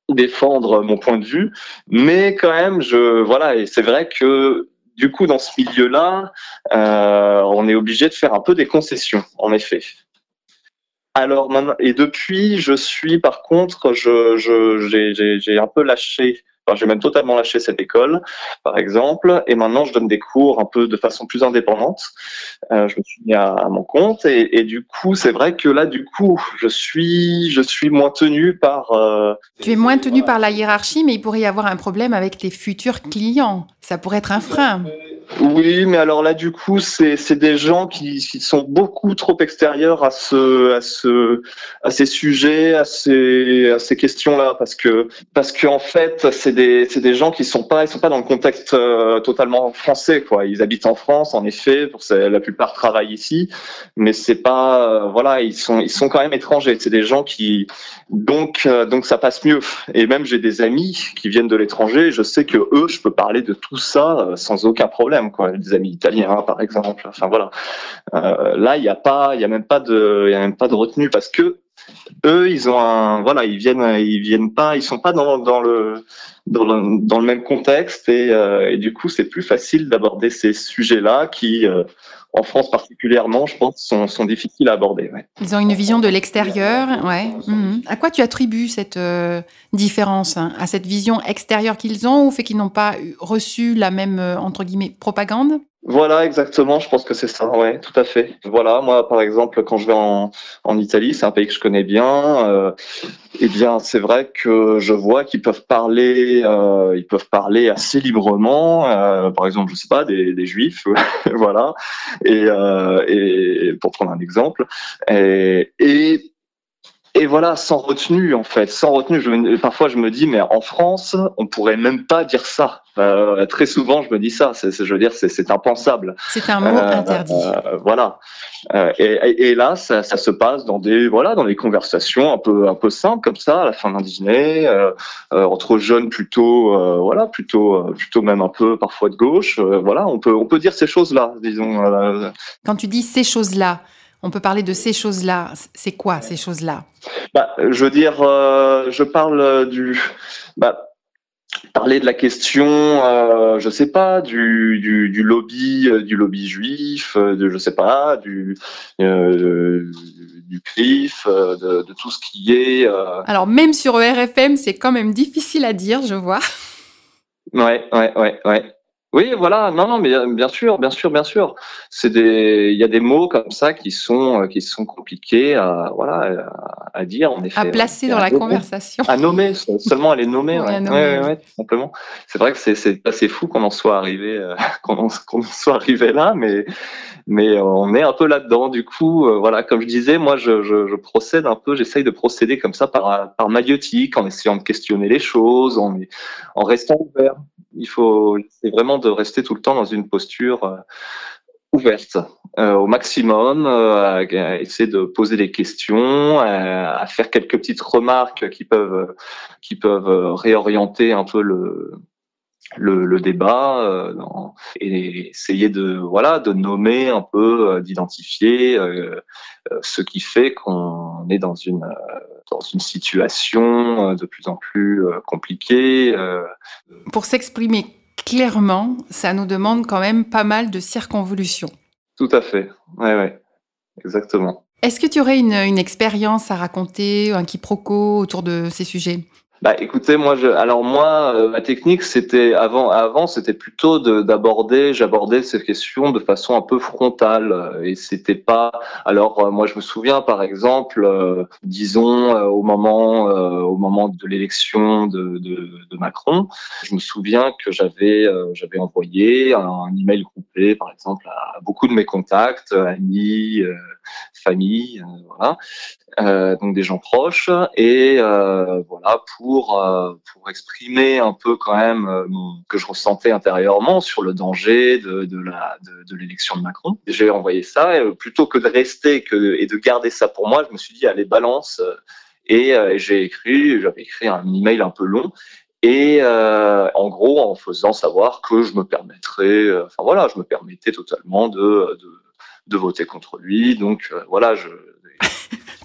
défendre mon point de vue, mais quand même, je voilà, et c'est vrai que du coup, dans ce milieu-là, euh, on est obligé de faire un peu des concessions, en effet. Alors maintenant, et depuis, je suis par contre, je, j'ai un peu lâché j'ai même totalement lâché cette école, par exemple, et maintenant je donne des cours un peu de façon plus indépendante. Euh, je me suis mis à, mon compte et, du coup, c'est vrai que là, du coup, je suis, je suis moins tenu par. Euh, tu es moins tenu par la hiérarchie, mais il pourrait y avoir un problème avec tes futurs clients. Ça pourrait être un frein. Oui, mais alors là, du coup, c'est des gens qui, qui, sont beaucoup trop extérieurs à ce, à ce, à ces sujets, à ces, à ces questions-là, parce que, parce qu'en en fait, c'est des, des gens qui sont pas, ils sont pas dans le contexte euh, totalement français, quoi. Ils habitent en France, en effet, pour la plupart travaillent ici, mais c'est pas, euh, voilà, ils sont, ils sont quand même étrangers. C'est des gens qui, donc, euh, donc ça passe mieux. Et même j'ai des amis qui viennent de l'étranger, je sais que eux, je peux parler de tout ça sans aucun problème quoi. Des amis italiens, par exemple. Enfin voilà. Euh, là, il n'y a pas, il y a même pas de, il y a même pas de retenue parce que eux, ils ont un, voilà, ils viennent, ils viennent pas, ils sont pas dans, le, dans le, même contexte et, euh, et du coup, c'est plus facile d'aborder ces sujets-là qui, euh, en France particulièrement, je pense, sont, sont difficiles à aborder. Ils ont une vision de l'extérieur, ouais. Mhm. À quoi tu attribues cette euh, différence hein À cette vision extérieure qu'ils ont, ou au fait qu'ils n'ont pas reçu la même entre guillemets propagande? Voilà, exactement. Je pense que c'est ça. Ouais, tout à fait. Voilà, moi, par exemple, quand je vais en, Italie, c'est un pays que je connais bien. Euh, eh bien, c'est vrai que je vois qu'ils peuvent parler, euh, ils peuvent parler assez librement. Euh, par exemple, je sais pas, des, des juifs, voilà. Et, euh, et pour prendre un exemple. Et, et et voilà, sans retenue en fait, sans retenue. Parfois, je me dis, mais en France, on pourrait même pas dire ça. Euh, très souvent, je me dis ça. C'est, je veux dire, c'est, impensable. C'est un mot euh, interdit. Euh, voilà. Et, et, là, ça, ça, se passe dans des voilà, dans des conversations un peu un peu simples comme ça, à la fin d'un dîner, entre jeunes plutôt voilà, plutôt plutôt même un peu parfois de gauche. voilà, on peut on peut dire ces choses-là, disons. Quand tu dis ces choses-là. On peut parler de ces choses-là. C'est quoi ces choses-là? Bah, Je veux dire, je parle du. Bah, parler de la question, euh, je sais pas, du, du, lobby, euh, du lobby juif, euh, de, je sais pas, du du CRIF, de, de, tout ce qui est. Alors même sur ERFM, c'est quand même difficile à dire, je vois. Ouais, ouais, ouais, ouais. Oui, voilà, non, non, mais euh, bien sûr, bien sûr, bien sûr. C'est des, il y a des mots comme ça qui sont, euh, qui sont compliqués à, voilà, à, dire. En effet, à placer dans la conversation. À nommer, seulement à les nommer. ouais, ouais, ouais, tout simplement. C'est vrai que c'est, assez fou qu'on en soit arrivé, euh, qu'on, en, soit arrivé là, mais, mais on est un peu là-dedans. Du coup, voilà, comme je disais, moi, je, je, je procède un peu, j'essaye de procéder comme ça par, par maïotique, en essayant de questionner les choses, en, en restant ouvert il faut, c'est vraiment de rester tout le temps dans une posture euh, ouverte euh, au maximum, euh, à, essayer de poser des questions, à, faire quelques petites remarques qui peuvent qui peuvent réorienter un peu le le, le débat et essayer de voilà de nommer un peu d'identifier ce qui fait qu'on est dans une dans une situation de plus en plus compliquée pour s'exprimer clairement, ça nous demande quand même pas mal de circonvolutions. Tout à fait. Ouais, ouais. Exactement. Est-ce que tu aurais une, une expérience à raconter, un quiproquo autour de ces sujets? Bah, écoutez, moi, je, alors moi, euh, ma technique, c'était avant, avant, c'était plutôt d'aborder, j'abordais ces questions de façon un peu frontale, euh, et c'était pas. Alors, euh, moi, je me souviens, par exemple, disons au moment, au moment de l'élection de, de, de, Macron, je me souviens que j'avais, j'avais envoyé un, email groupé, par exemple, à beaucoup de mes contacts, amis, famille, voilà, euh, donc des gens proches, et euh, voilà pour euh, pour exprimer un peu quand même que je ressentais intérieurement sur le danger de, l'élection de Macron. J'ai envoyé ça et plutôt que de rester et de garder ça pour moi, je me suis dit allez balance et, j'ai écrit j'avais écrit un email un peu long et euh, en gros en faisant savoir que je me permettrais enfin voilà je me permettais totalement de voter contre lui. Donc voilà, je,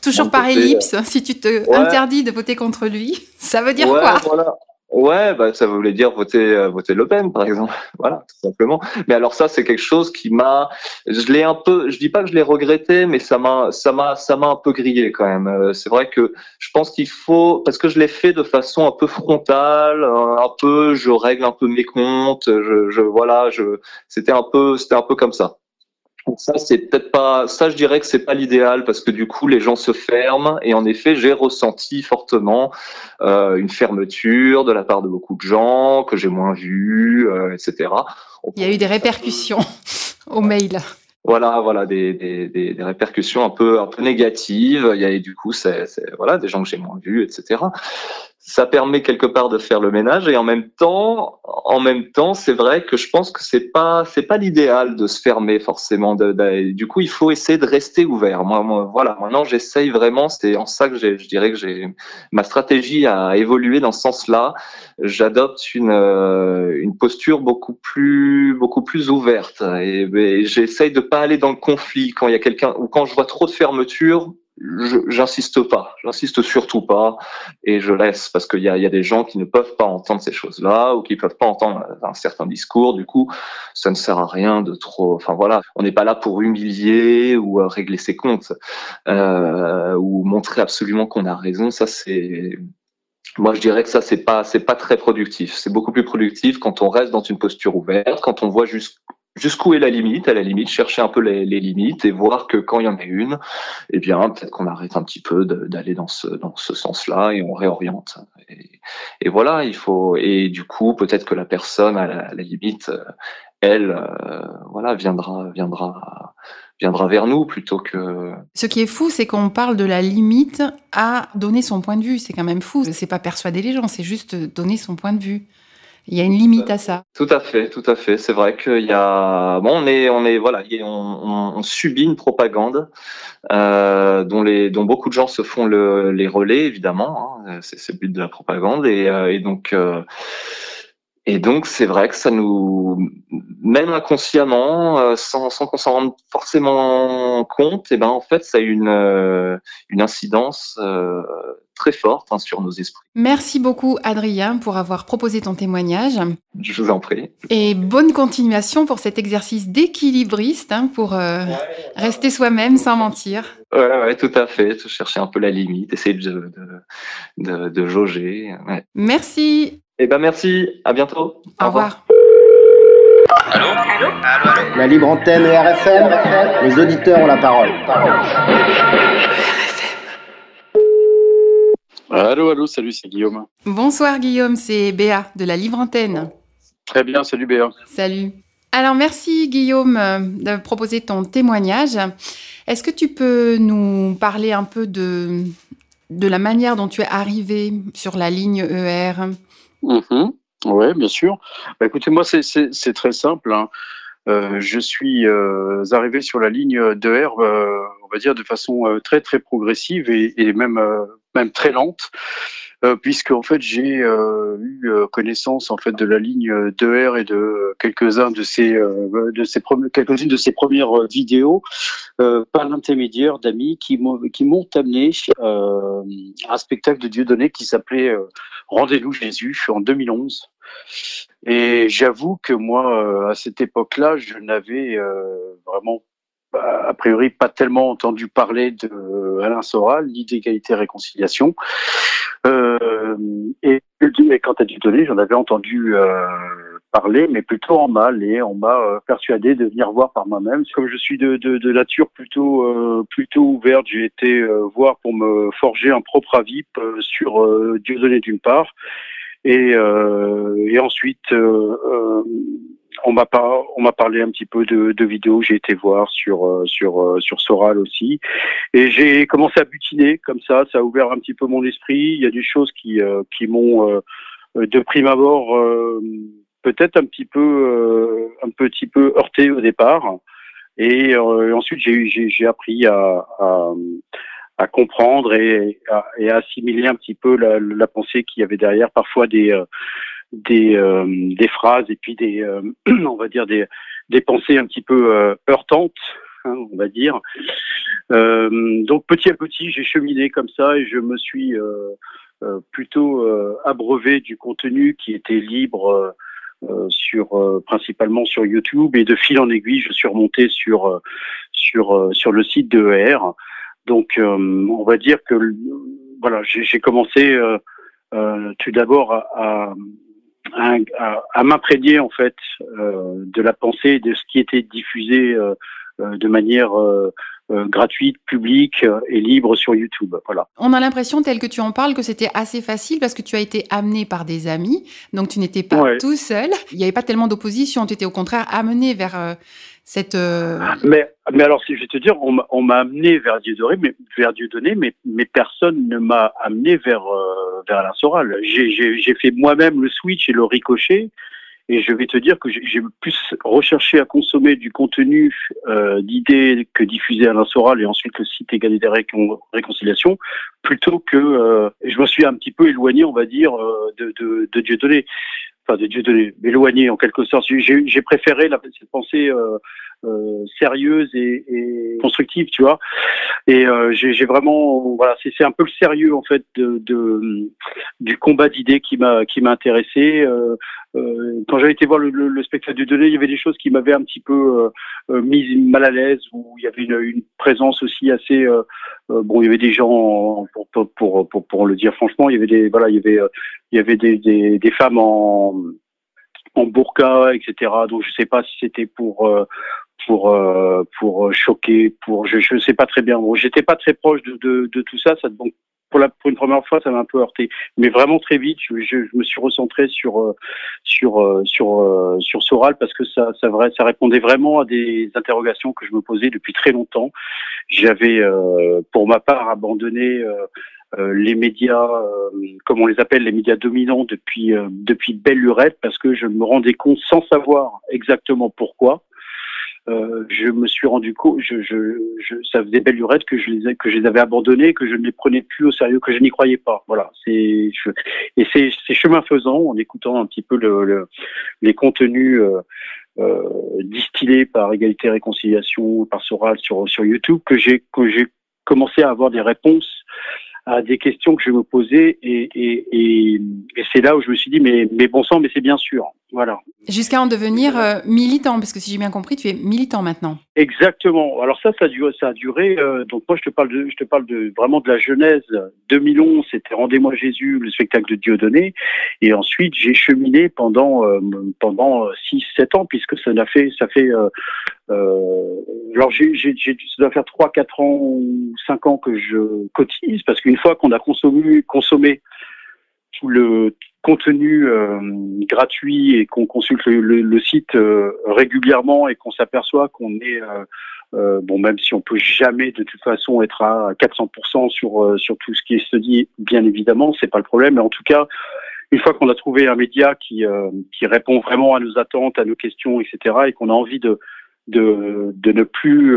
Toujours par ellipse, si tu te interdis de voter contre lui, ça veut dire quoi? voilà. Ouais, bah, ça voulait dire voter, euh, voter Le Pen, par exemple. voilà, tout simplement. Mais alors ça, c'est quelque chose qui m'a, je l'ai un peu, je dis pas que je l'ai regretté, mais ça m'a, ça m'a, ça m'a un peu grillé quand même. Euh, c'est vrai que je pense qu'il faut, parce que je l'ai fait de façon un peu frontale, un peu, je règle un peu mes comptes, je, je voilà, je, c'était un peu, c'était un peu comme ça. Ça, c'est peut-être pas, ça, je dirais que c'est pas l'idéal parce que du coup, les gens se ferment et en effet, j'ai ressenti fortement euh, une fermeture de la part de beaucoup de gens que j'ai moins vus, euh, etc. Il y a eu des répercussions au mail. Voilà, voilà, des, des, des, répercussions un peu, un peu négatives. Il y a du coup, c'est, voilà, des gens que j'ai moins vus, etc ça permet quelque part de faire le ménage et en même temps, en même temps, c'est vrai que je pense que c'est pas c'est pas l'idéal de se fermer forcément. Du coup, il faut essayer de rester ouvert. Moi, moi voilà, maintenant j'essaye vraiment. C'est en ça que je dirais que j'ai ma stratégie a évolué dans ce sens-là. J'adopte une euh, une posture beaucoup plus beaucoup plus ouverte et, et j'essaye de pas aller dans le conflit quand il y a quelqu'un ou quand je vois trop de fermeture j'insiste pas, j'insiste surtout pas, et je laisse parce qu'il y a, des gens qui ne peuvent pas entendre ces choses-là ou qui peuvent pas entendre un certain discours. Du coup, ça ne sert à rien de trop. Enfin voilà, on n'est pas là pour humilier ou euh, régler ses comptes euh, ou montrer absolument qu'on a raison. Ça c'est moi, je dirais que ça, c'est pas, c'est pas très productif. C'est beaucoup plus productif quand on reste dans une posture ouverte, quand on voit juste jusqu'où est la limite, à la limite, chercher un peu les, limites et voir que quand il y en a une, eh bien, peut-être qu'on arrête un petit peu d'aller dans ce, dans ce sens-là et on réoriente. Et, voilà, il faut, et du coup, peut-être que la personne, à la, limite, elle, euh, voilà, viendra, viendra, viendra vers nous plutôt que. Ce qui est fou, c'est qu'on parle de la limite à donner son point de vue. C'est quand même fou. C'est pas persuader les gens, c'est juste donner son point de vue. Il y a une limite à ça. Tout à fait, tout à fait. C'est vrai qu'il y a, bon, on est, on est, voilà, on, subit une propagande euh, dont les, dont beaucoup de gens se font le, les relais, évidemment. Hein. C'est le but de la propagande et, euh, et donc. Euh, et donc, c'est vrai que ça nous, même inconsciemment, sans, sans qu'on s'en rende forcément compte, et eh ben en fait, ça a une, une incidence très forte hein, sur nos esprits. Merci beaucoup, Adrien, pour avoir proposé ton témoignage. Je vous en prie. Et bonne continuation pour cet exercice d'équilibriste, hein, pour rester soi-même sans mentir. Ouais, ouais, tout à fait. Chercher un peu la limite, essayer de, de, de, de jauger. Ouais. Merci. Eh ben merci, à bientôt. Au, revoir. Allô? Allô? Allô, La libre antenne et RFM, les auditeurs ont la parole. Allô, allô, salut, c'est Guillaume. Bonsoir Guillaume, c'est Béa de la libre antenne. Très bien, salut Béa. Salut. Alors merci Guillaume de proposer ton témoignage. Est-ce que tu peux nous parler un peu de, de la manière dont tu es arrivé sur la ligne ER Mmh oui, bien sûr. Bah, écoutez, moi, c'est très simple. Hein. Euh, je suis euh, arrivé sur la ligne de R, euh, on va dire, de façon euh, très, très progressive et, et même, euh, même très lente. Euh, puisque en fait j'ai euh, eu euh, connaissance en fait de la ligne 2R et de quelques-uns de ces de ces quelques-unes de ces premières vidéos par l'intermédiaire d'amis qui m'ont qui m'ont amené à un spectacle de Dieudonné qui s'appelait Rendez-nous Jésus en 2011. Et j'avoue que moi, à cette époque-là, je n'avais vraiment a priori pas tellement entendu parler de Alain Soral, ni d'égalité réconciliation. Euh, et, et quant à donner, j'en avais entendu euh, parler, mais plutôt en mal, et on m'a euh, persuadé de venir voir par moi-même. Comme je suis de, de, de nature plutôt euh, plutôt ouverte, j'ai été euh, voir pour me forger un propre avis sur Dieudonné d'une part, et, et ensuite on m'a pas, on m'a parlé un petit peu de, de vidéos. J'ai été voir sur sur sur Soral aussi, et j'ai commencé à butiner comme ça. Ça a ouvert un petit peu mon esprit. Il y a des choses qui qui m'ont de prime abord peut-être un petit peu euh, un petit peu heurté au départ et euh, ensuite j'ai appris à, à, à, comprendre et à, et à assimiler un petit peu la, la pensée qu'il y avait derrière parfois des euh, des, des phrases et puis des on va dire des des pensées un petit peu heurtantes hein, on va dire donc petit à petit j'ai cheminé comme ça et je me suis plutôt abreuvé du contenu qui était libre euh, sur euh, principalement sur YouTube et de fil en aiguille, je suis remonté sur euh, sur sur le site de ER. Donc, on va dire que voilà, j'ai commencé tout d'abord à, à, à, m'imprégner en fait de la pensée de ce qui était diffusé de manière euh, gratuite, publique euh, et libre sur YouTube. Voilà. On a l'impression, tel que tu en parles, que c'était assez facile parce que tu as été amené par des amis, donc tu n'étais pas tout seul. Il n'y avait pas tellement d'opposition, tu étais au contraire amené vers euh, cette. Mais, mais alors, si je vais te dire, on m'a amené vers Dieudonné, mais vers Dieudonné, mais, mais personne ne m'a amené vers vers Alain Soral. J'ai fait moi-même le switch et le ricochet. Et je vais te dire que j'ai plus recherché à consommer du contenu euh, d'idées que diffuser Alain Soral et ensuite le site Égalité Récon Réconciliation, plutôt que euh, je me suis un petit peu éloigné, on va dire, euh, de, de, de Dieudonné enfin de Dieudonné, éloigné en quelque sorte. J'ai préféré la, cette pensée euh, sérieuse et, constructive, tu vois. Et euh, j'ai vraiment, voilà, c'est un peu le sérieux en fait de, du combat d'idées qui m'a qui m'a intéressé. Euh, euh, quand j'avais été voir le, le, le, spectacle du Donné, il y avait des choses qui m'avaient un petit peu euh, mis mal à l'aise, où il y avait une, présence aussi assez bon. Il y avait des gens, pour, pour, pour, le dire franchement, il y avait des voilà, il y avait il y avait des, des femmes en en burqa, etc. Donc je sais pas si c'était pour pour euh, pour choquer, pour je je sais pas très bien. Bon, j'étais pas très proche de, de, tout ça, ça donc pour la pour une première fois, ça m'a un peu heurté, mais vraiment très vite, je, je, me suis recentré sur euh, sur euh, sur sur Soral parce que ça ça vrai ça répondait vraiment à des interrogations que je me posais depuis très longtemps. J'avais pour ma part abandonné les médias, comme on les appelle, les médias dominants depuis depuis belle lurette, parce que je me rendais compte sans savoir exactement pourquoi euh, je me suis rendu compte, je, je, je, ça faisait belle lurette que je les que je les avais abandonnés, que je ne les prenais plus au sérieux, que je n'y croyais pas. Voilà, c'est et c'est chemin faisant, en écoutant un petit peu le, le les contenus. Euh, euh, distillés par Égalité et Réconciliation, par Soral sur sur YouTube, que j'ai que j'ai commencé à avoir des réponses à des questions que je me posais et, et, et, et c'est là où je me suis dit mais, mais bon sang mais c'est bien sûr voilà. Jusqu'à en devenir euh, militant parce que si j'ai bien compris tu es militant maintenant. Exactement. Alors ça ça a duré ça a duré euh, donc moi je te parle de je te parle de vraiment de la genèse 2011 c'était rendez-moi Jésus le spectacle de Dieudonné. Et ensuite j'ai cheminé pendant euh, pendant 6 7 ans puisque ça n'a fait ça fait euh, alors j'ai, j'ai, j'ai, ça doit faire 3, 4 ans ou 5 ans que je cotise, parce qu'une fois qu'on a consommé, consommé le contenu euh, gratuit et qu'on consulte le, site euh, régulièrement et qu'on s'aperçoit qu'on est euh, bon même si on peut jamais de toute façon être à 400% sur sur tout ce qui se dit bien évidemment c'est pas le problème. Mais en tout cas une fois qu'on a trouvé un média qui qui répond vraiment à nos attentes à nos questions etc et qu'on a envie de de, de ne plus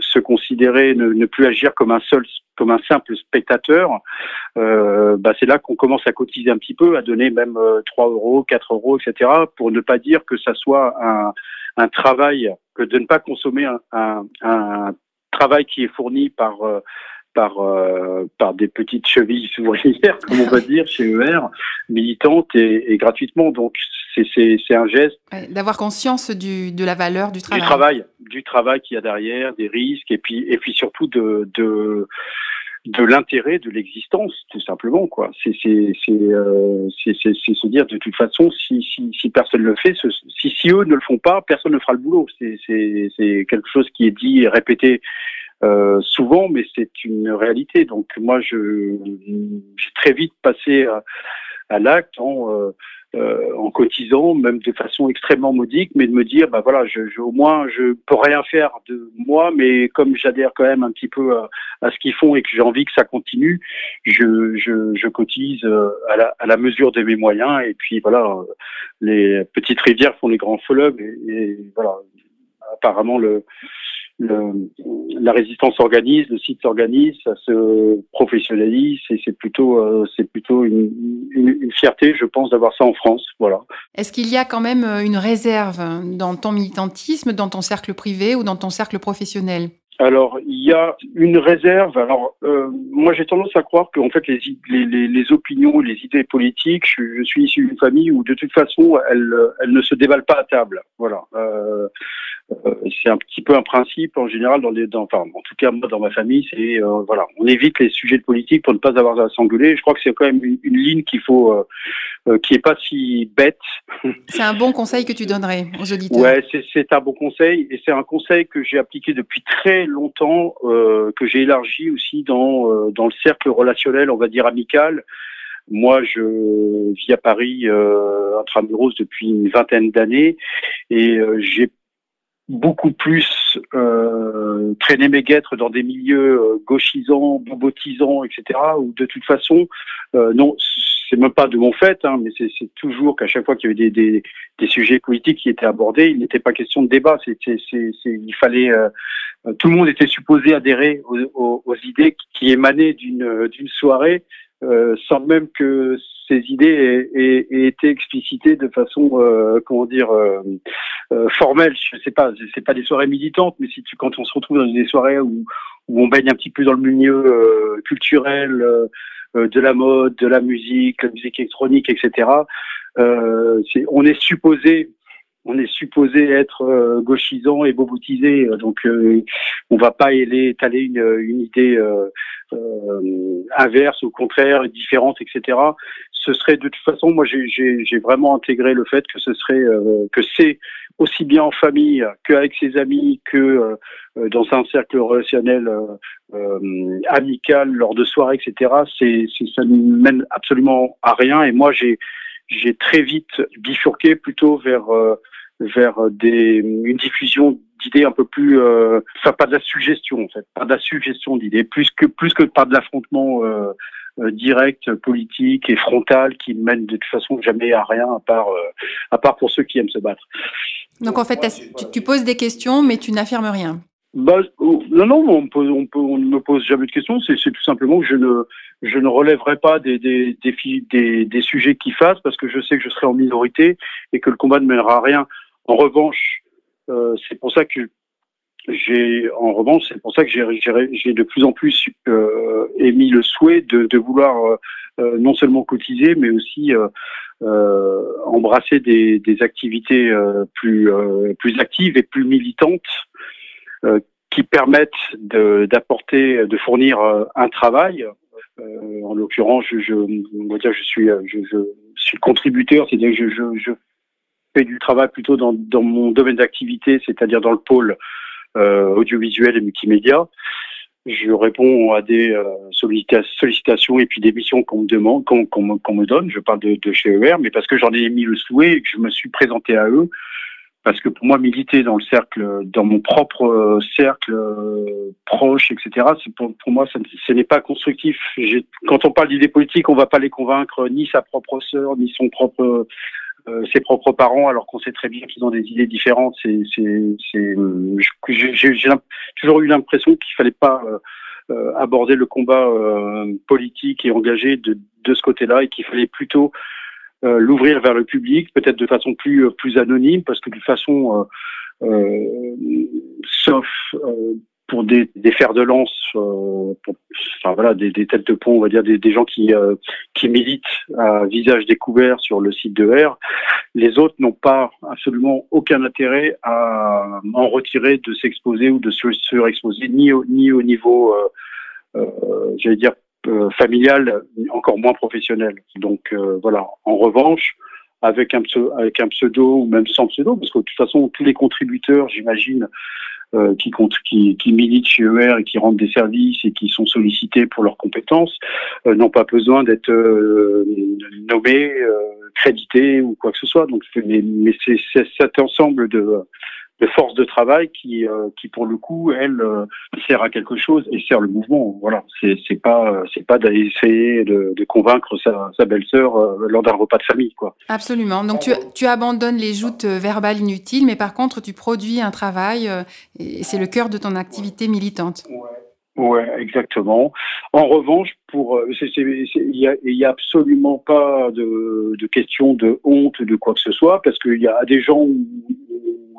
se considérer, ne, ne, plus agir comme un seul, comme un simple spectateur, euh, bah c'est là qu'on commence à cotiser un petit peu, à donner même 3 euh, euros, 4 euros, etc., pour ne pas dire que ça soit un, un travail, que de ne pas consommer un, un, un travail qui est fourni par euh, par euh, par des petites chevilles ouvrières, comme on va dire chez ER, militantes et, et gratuitement. Donc c'est un geste. D'avoir conscience du, de la valeur du travail. Du travail, du travail qu'il y a derrière, des risques, et puis, et puis surtout de, de, de l'intérêt de l'existence, tout simplement. quoi. C'est euh, se dire, de toute façon, si, si, si personne ne le fait, si, si eux ne le font pas, personne ne fera le boulot. C'est quelque chose qui est dit et répété euh, souvent, mais c'est une réalité. Donc moi, je j'ai très vite passé à, à l'acte en, euh, euh, en cotisant, même de façon extrêmement modique, mais de me dire, bah voilà, je, je, au moins, je peux rien faire de moi, mais comme j'adhère quand même un petit peu à, à ce qu'ils font et que j'ai envie que ça continue, je, je, je cotise euh, à la, à la, mesure de mes moyens. Et puis voilà, les petites rivières font les grands fleuves, et, et voilà, apparemment le le, la résistance s'organise, le site s'organise, ça se professionnalise et c'est plutôt, euh, c'est plutôt une, une, une, fierté, je pense, d'avoir ça en France. Voilà. Est-ce qu'il y a quand même euh, une réserve dans ton militantisme, dans ton cercle privé ou dans ton cercle professionnel? Alors, il y a une réserve. Alors, euh, moi, j'ai tendance à croire que, en fait, les, les, les opinions, les idées politiques, je, je suis issu d'une famille où, de toute façon, elles, elles ne se dévalent pas à table. Voilà. Euh, euh, c'est un petit peu un principe en général dans les, dans, enfin, en tout cas moi dans ma famille, c'est voilà, on évite les sujets de politique pour ne pas avoir à s'engueuler. Je crois que c'est quand même une, une ligne qu'il faut, qui est pas si bête. C'est un bon conseil que tu donnerais aux auditeurs. Ouais, c'est un bon conseil et c'est un conseil que j'ai appliqué depuis très longtemps, que j'ai élargi aussi dans dans le cercle relationnel, on va dire amical. Moi, je vis à Paris euh, intramuros depuis une vingtaine d'années et euh, j'ai beaucoup plus euh, traîner mes guêtres dans des milieux euh, gauchisants, bobotisants, etc. Ou de toute façon, euh, non, c'est même pas de mon fait, hein, mais c'est toujours qu'à chaque fois qu'il y avait des, des, des, sujets politiques qui étaient abordés, il n'était pas question de débat. C'est, il fallait, euh, tout le monde était supposé adhérer aux, aux, aux idées qui émanaient d'une d'une soirée, euh, sans même que ces idées aient, été explicitées de façon, euh, comment dire, euh, euh, formelle. Je sais pas, c'est pas des soirées militantes, mais si tu, quand on se retrouve dans des soirées où, où on baigne un petit peu dans le milieu culturel, de la mode, de la musique, la musique électronique, etc. on est supposé on est supposé être gauchisant et boboutisé, donc euh, on va pas étaler une, une idée inverse, au contraire, différente, etc. Ce serait de toute façon, moi j'ai vraiment intégré le fait que ce serait que c'est aussi bien en famille qu'avec ses amis que dans un cercle relationnel amical lors de soirées, etc. C'est ça ne mène absolument à rien. Et moi j'ai très vite bifurqué plutôt vers vers une diffusion d'idées un peu plus, euh, enfin pas de la suggestion en fait, pas de la suggestion d'idées, plus que plus que pas de l'affrontement euh, euh, direct, politique et frontal qui mène de toute façon jamais à rien à part euh, à part pour ceux qui aiment se battre. Donc en fait, tu, tu poses des questions mais tu n'affirmes rien. Bah, non, non, on, pose, on, peut, on ne me pose jamais de questions. C'est tout simplement que je ne, je ne relèverai pas des, des, des, des, des sujets qui fassent parce que je sais que je serai en minorité et que le combat ne mènera à rien. En revanche, euh, c'est pour ça que j'ai, en revanche, c'est pour ça que j'ai de plus en plus euh, émis le souhait de, de vouloir euh, euh non seulement cotiser, mais aussi euh, euh, embrasser des, des activités plus plus actives et plus militantes qui permettent d'apporter, de, fournir un travail. en l'occurrence, je, je, on va dire, je suis, je, je suis contributeur, c'est-à-dire que je, je, je fais du travail plutôt dans, dans mon domaine d'activité, c'est-à-dire dans le pôle euh, audiovisuel et multimédia. Je réponds à des euh, sollicitations et puis des missions qu'on me demande, qu'on donne. Je parle de, chez ER, mais parce que j'en ai mis le souhait et que je me suis présenté à eux. Parce que pour moi, militer dans le cercle, dans mon propre cercle euh, proche, etc., pour, pour moi, ce n'est pas constructif. Quand on parle d'idées politiques, on ne va pas les convaincre ni sa propre sœur, ni son propre euh, ses propres parents, alors qu'on sait très bien qu'ils ont des idées différentes. C'est, c'est, j'ai toujours eu l'impression qu'il fallait pas euh, euh, aborder le combat euh, politique et engagé de, de ce côté-là, et qu'il fallait plutôt euh, l'ouvrir vers le public, peut-être de façon plus plus anonyme, parce que de façon, sauf des, fers de lance, enfin voilà, des, têtes de pont, on va dire des, gens qui qui militent à visage découvert sur le site de R. Les autres n'ont pas absolument aucun intérêt à en retirer, de s'exposer ou de se surexposer, ni au ni au niveau, j'allais dire familial, encore moins professionnel. Donc voilà. En revanche, avec un, pseudo, avec un pseudo ou même sans pseudo, parce que de toute façon, tous les contributeurs, j'imagine, euh, qui, qui, qui, militent chez ER et qui rendent des services et qui sont sollicités pour leurs compétences, euh, n'ont pas besoin d'être euh, nommés, euh, crédités ou quoi que ce soit. Donc, mais, mais c'est cet ensemble de de force de travail qui, euh, qui pour le coup, elle, euh, sert à quelque chose et sert le mouvement. Voilà, c'est c'est pas c'est pas d'aller essayer de, de, convaincre sa, sa belle-sœur euh, lors d'un repas de famille, quoi. Absolument. Donc tu, tu abandonnes les joutes verbales inutiles, mais par contre tu produis un travail et c'est le cœur de ton activité militante. Ouais. Ouais, exactement. En revanche, pour il y a, y a, absolument pas de, de question de honte de quoi que ce soit, parce qu'il y a des gens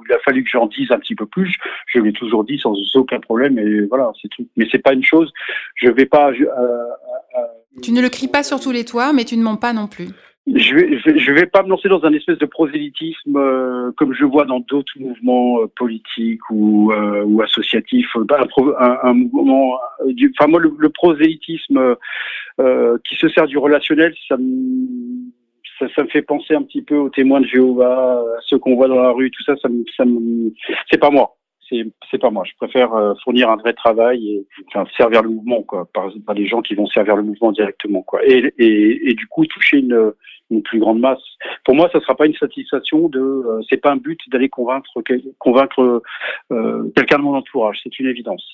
il a fallu que j'en dise un petit peu plus. Je l'ai toujours dit sans aucun problème et voilà, c'est tout. Mais c'est pas une chose. Je vais pas. Je, euh, euh, tu ne le cries pas sur tous les toits, mais tu ne mens pas non plus. Je vais, je vais pas me lancer dans un espèce de prosélytisme euh, comme je vois dans d'autres mouvements euh, politiques ou, euh, ou associatifs. Un, un, un mouvement, du, enfin moi le, le prosélytisme qui se sert du relationnel, ça me ça, ça, me fait penser un petit peu aux témoins de Jéhovah, à ceux qu'on voit dans la rue, tout ça, ça ça me, c'est pas moi. C'est, pas moi. Je préfère euh, fournir un vrai travail et servir le mouvement, quoi, par, des gens qui vont servir le mouvement directement, quoi. Et, du coup, toucher une, plus grande masse. Pour moi, ça sera pas une satisfaction de, euh, c'est pas un but d'aller convaincre convaincre euh, quelqu'un de mon entourage, c'est une évidence.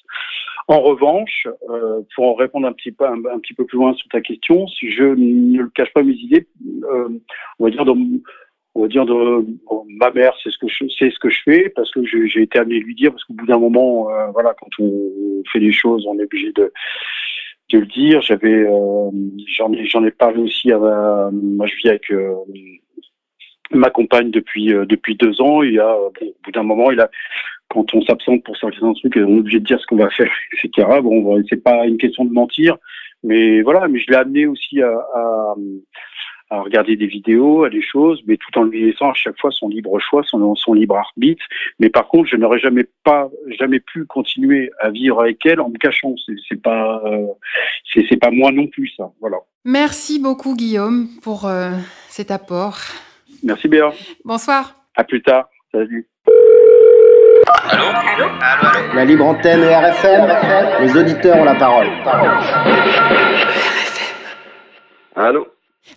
En revanche, pour en répondre un petit peu un, petit peu plus loin sur ta question, si je ne cache pas mes idées, on va dire dans on va dire de bon, ma mère c'est ce que je c'est ce que je fais parce que j'ai été amené à lui dire parce qu'au bout d'un moment euh, voilà quand on fait des choses on est obligé de de le dire. J'avais euh, j'en ai j'en ai parlé aussi à moi je vis avec euh, ma compagne depuis euh, depuis deux ans. Il y a bon, au bout d'un moment il a quand on s'absente pour certains trucs on est obligé de dire ce qu'on va faire etc bon c'est pas une question de mentir mais voilà mais je l'ai amené aussi à, à à regarder des vidéos, à des choses, mais tout en lui laissant à chaque fois son libre choix, son, son libre arbitre. Mais par contre, je n'aurais jamais pas, jamais pu continuer à vivre avec elle en me cachant. C'est pas, euh, c'est pas moi non plus ça. Voilà. Merci beaucoup Guillaume pour euh, cet apport. Merci Béa. Bonsoir. À plus tard. Salut. Allô? Allô? Allô, La libre antenne RFM, les auditeurs ont la parole. Allô?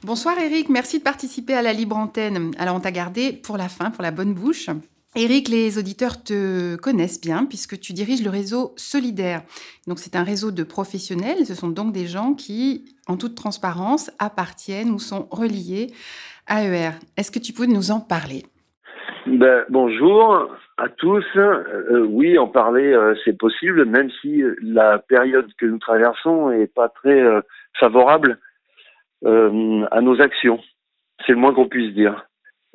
Bonsoir Eric, merci de participer à la libre antenne. Alors on t'a gardé pour la fin, pour la bonne bouche. Eric, les auditeurs te connaissent bien puisque tu diriges le réseau Solidaire. Donc c'est un réseau de professionnels, ce sont donc des gens qui, en toute transparence, appartiennent ou sont reliés à ER. Est-ce que tu peux nous en parler? Ben, bonjour à tous. Euh, oui, en parler, euh, c'est possible, même si la période que nous traversons est pas très euh, favorable euh, à nos actions. C'est le moins qu'on puisse dire.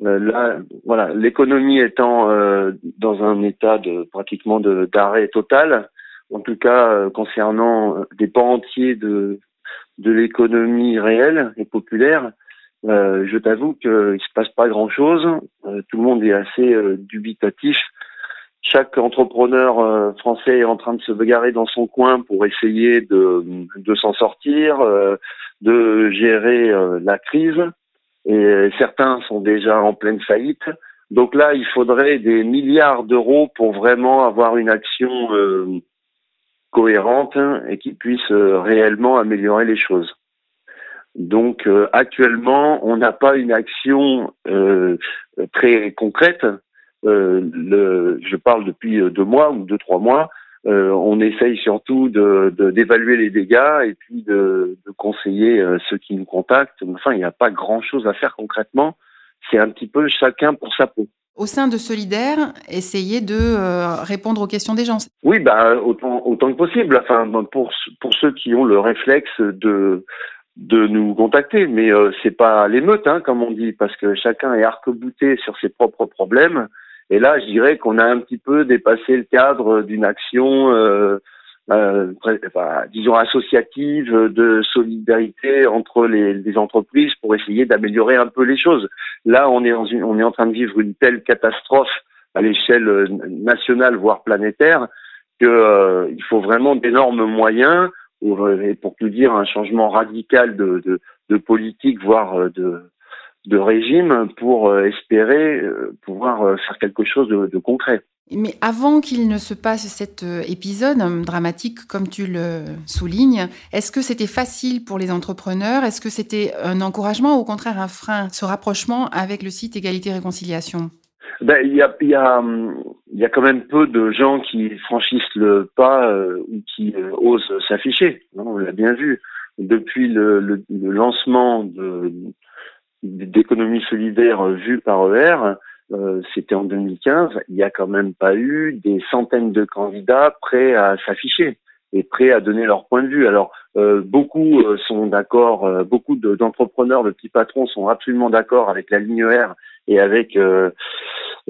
Euh, là, voilà, l'économie étant euh, dans un état de pratiquement d'arrêt total, en tout cas concernant des pans entiers de de l'économie réelle et populaire, euh, je t'avoue qu'il se passe pas grand chose. Euh, tout le monde est assez euh, dubitatif. Chaque entrepreneur français est en train de se bagarrer dans son coin pour essayer de, de s'en sortir, de gérer la crise. Et certains sont déjà en pleine faillite. Donc là, il faudrait des milliards d'euros pour vraiment avoir une action cohérente et qui puisse réellement améliorer les choses. Donc euh, actuellement, on n'a pas une action euh, très concrète. Euh, je parle depuis deux mois ou deux trois mois. On essaye surtout de d'évaluer les dégâts et puis de, de conseiller ceux qui nous contactent. Enfin, il n'y a pas grand chose à faire concrètement. C'est un petit peu chacun pour sa peau au sein de Solidaire, essayer de euh, répondre aux questions des gens. Oui, bah, autant, autant que possible. Enfin, pour, pour ceux qui ont le réflexe de, de nous contacter, mais euh, c'est pas l'émeute, hein, comme on dit, parce que chacun est arc-bouté sur ses propres problèmes. Et là, je dirais qu'on a un petit peu dépassé le cadre d'une action euh, euh, disons associative de solidarité entre les, les entreprises pour essayer d'améliorer un peu les choses. Là, on est, dans une, on est en train de vivre une telle catastrophe à l'échelle nationale, voire planétaire, qu'il euh, faut vraiment d'énormes moyens pour, euh, pour tout dire un changement radical de, de, de politique, voire euh, de, de régime, pour espérer pouvoir faire quelque chose de, de concret. Mais avant qu'il ne se passe cet épisode dramatique, comme tu le soulignes, est-ce que c'était facile pour les entrepreneurs? Est-ce que c'était un encouragement ou au contraire un frein, ce rapprochement avec le site Égalité Réconciliation? Ben, il y a, y, a, y a quand même peu de gens qui franchissent le pas euh, ou qui euh, osent s'afficher. On l'a bien vu. Depuis le, le, le lancement d'économie solidaire vu par ER, euh, c'était en 2015, il n'y a quand même pas eu des centaines de candidats prêts à s'afficher et prêts à donner leur point de vue. Alors, euh, beaucoup sont d'accord, beaucoup d'entrepreneurs, de, petits patrons sont absolument d'accord avec la ligne ER et avec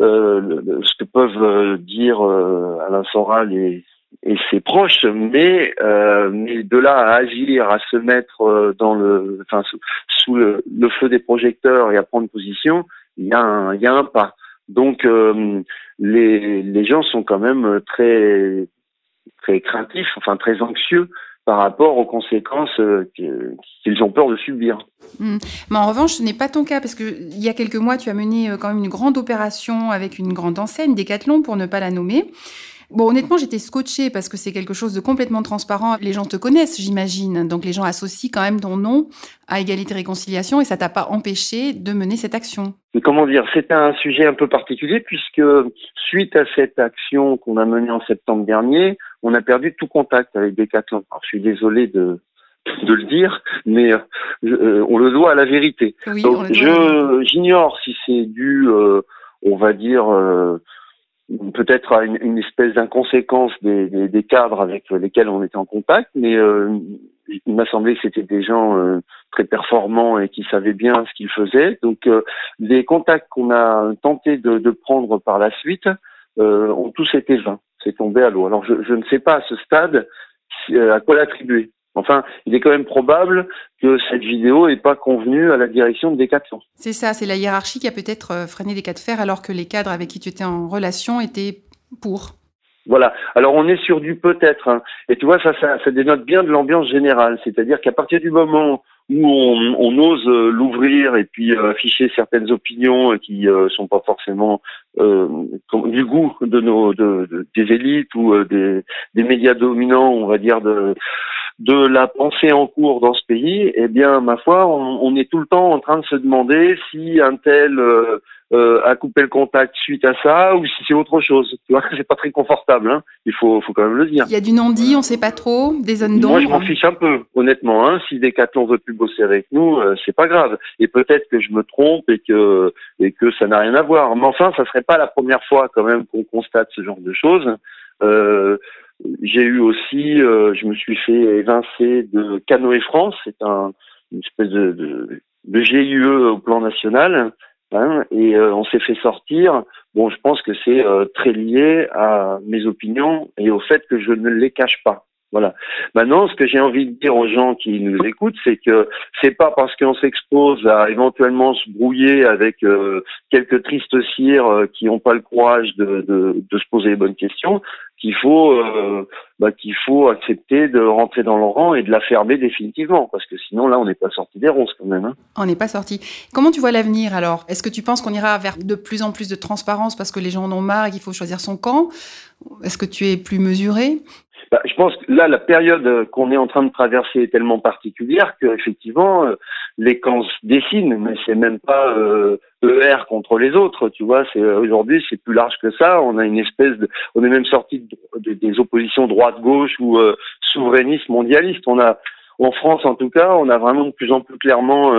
euh, ce que peuvent euh, dire euh, Alain Soral et, et ses proches, mais, mais de là à agir, à se mettre dans le, enfin, sous, le, feu des projecteurs et à prendre position, il y a un, y a un pas. Donc les, les gens sont quand même très très craintifs, enfin très anxieux par rapport aux conséquences euh, qu'ils ont peur de subir. Hmm. Mais en revanche, ce n'est pas ton cas, parce qu'il y a quelques mois, tu as mené euh, quand même une grande opération avec une grande enseigne, Decathlon, pour ne pas la nommer. Bon, honnêtement, j'étais scotchée parce que c'est quelque chose de complètement transparent. Les gens te connaissent, j'imagine. Donc, les gens associent quand même ton nom à Égalité Réconciliation et ça t'a pas empêché de mener cette action. comment dire C'est un sujet un peu particulier puisque suite à cette action qu'on a menée en septembre dernier, on a perdu tout contact avec Decathlon. Alors, je suis désolé de, de le dire, mais euh, on le doit à la vérité. Donc, je j'ignore si c'est dû, euh, on va dire, euh, peut-être à une, espèce d'inconséquence des, des, cadres avec lesquels on était en contact, mais euh, il m'a semblé que c'était des gens euh, très performants et qui savaient bien ce qu'ils faisaient. Donc euh, les contacts qu'on a tenté de, de, prendre par la suite ont tous été vains. C'est tombé à l'eau. Alors je, je, ne sais pas à ce stade à quoi l'attribuer. Enfin, il est quand même probable que cette vidéo n'est pas convenue à la direction de Decathlon. C'est ça, c'est la hiérarchie qui a peut-être euh, freiné des cas de fer alors que les cadres avec qui tu étais en relation étaient pour. Voilà. Alors on est sur du peut-être. Hein. Et tu vois, ça, ça, ça dénote bien de l'ambiance générale. C'est-à-dire qu'à partir du moment où on, on ose euh, l'ouvrir et puis euh, afficher certaines opinions qui euh, sont pas forcément du goût de nos de, des élites ou des, des médias dominants, on va dire de de la pensée en cours dans ce pays, eh bien, ma foi, on, est tout le temps en train de se demander si un tel euh, euh, a coupé le contact suite à ça ou si c'est autre chose. Tu vois, c'est pas très confortable. Hein. Il faut, faut quand même le dire. Il y a du non-dit, on sait pas trop, des zones d'ombre. Moi, je m'en fiche un peu, honnêtement. Hein. Si Decathlon veut plus bosser avec nous, euh, c'est pas grave. Et peut-être que je me trompe et que et que ça n'a rien à voir. Mais enfin, ça serait pas la première fois quand même qu'on constate ce genre de choses. Euh, j'ai eu aussi, euh, je me suis fait évincer de Canoë France, c'est un, une espèce de, de, de, GIE au plan national, hein, et euh, on s'est fait sortir. Bon, je pense que c'est très lié à mes opinions et au fait que je ne les cache pas. Voilà. Maintenant, ce que j'ai envie de dire aux gens qui nous écoutent, c'est que c'est pas parce qu'on s'expose à éventuellement se brouiller avec euh, quelques tristes cires euh, qui n'ont pas le courage de, de, de, se poser les bonnes questions qu'il faut euh, bah, qu'il faut accepter de rentrer dans le rang et de la fermer définitivement, parce que sinon là, on n'est pas sorti des ronces quand même. Hein. On n'est pas sorti. Comment tu vois l'avenir alors? Est-ce que tu penses qu'on ira vers de plus en plus de transparence parce que les gens en ont marre et qu'il faut choisir son camp? Est-ce que tu es plus mesuré? Bah, je pense que là, la période qu'on est en train de traverser est tellement particulière qu'effectivement, euh, les camps se dessinent, mais c'est même pas euh, ER contre les autres, tu vois. C'est euh, aujourd'hui, c'est plus large que ça. On a une espèce de, on est même sorti des oppositions droite-gauche ou euh, souverainiste mondialiste. On a en France, en tout cas, on a vraiment de plus en plus clairement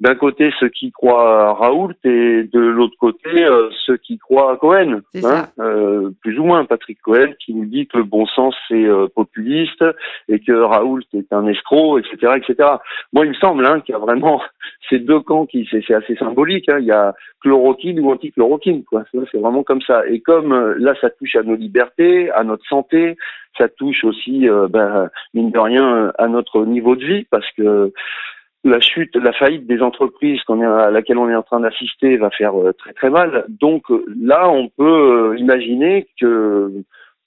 d'un côté ceux qui croient à Raoult et de l'autre côté euh, ceux qui croient à Cohen. Hein, euh, plus ou moins Patrick Cohen qui nous dit que le bon sens c'est euh, populiste et que Raoult est un escroc, etc., etc. Moi, il me semble hein, qu'il y a vraiment ces deux camps qui c'est assez symbolique. Hein. Il y a chloroquine ou anti-chloroquine, quoi. C'est vraiment comme ça. Et comme là, ça touche à nos libertés, à notre santé, ça touche aussi, ben, mine de rien, à notre niveau de vie, parce que la chute, la faillite des entreprises qu'on est, à laquelle on est en train d'assister va faire euh, très très mal. Donc euh, là, on peut euh, imaginer que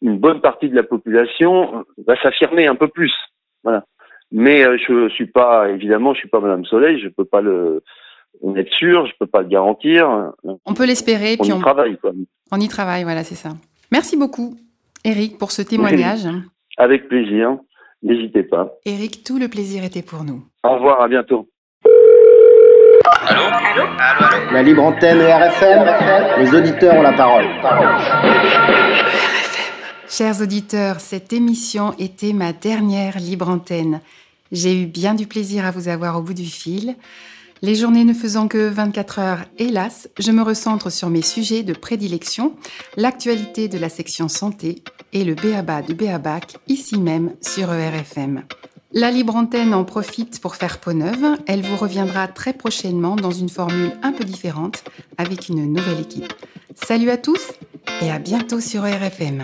une bonne partie de la population va s'affirmer un peu plus. Voilà. Mais je suis pas, évidemment, je suis pas Madame Soleil, je peux pas le, on est sûr, je peux pas le garantir. On peut l'espérer, puis on y travaille. Quoi. On y travaille, voilà, c'est ça. Merci beaucoup, Eric, pour ce témoignage. Avec plaisir. N'hésitez pas. Eric, tout le plaisir était pour nous. Au revoir, à bientôt. Allô Allô Allô, La libre antenne RFM, les auditeurs ont la parole. Chers auditeurs, cette émission était ma dernière libre antenne. J'ai eu bien du plaisir à vous avoir au bout du fil. Les journées ne faisant que 24 heures, hélas, je me recentre sur mes sujets de prédilection, l'actualité de la section santé et le BABA du BABAC, ici même sur ERFM. La libre antenne en profite pour faire peau neuve. Elle vous reviendra très prochainement dans une formule un peu différente avec une nouvelle équipe. Salut à tous et à bientôt sur ERFM.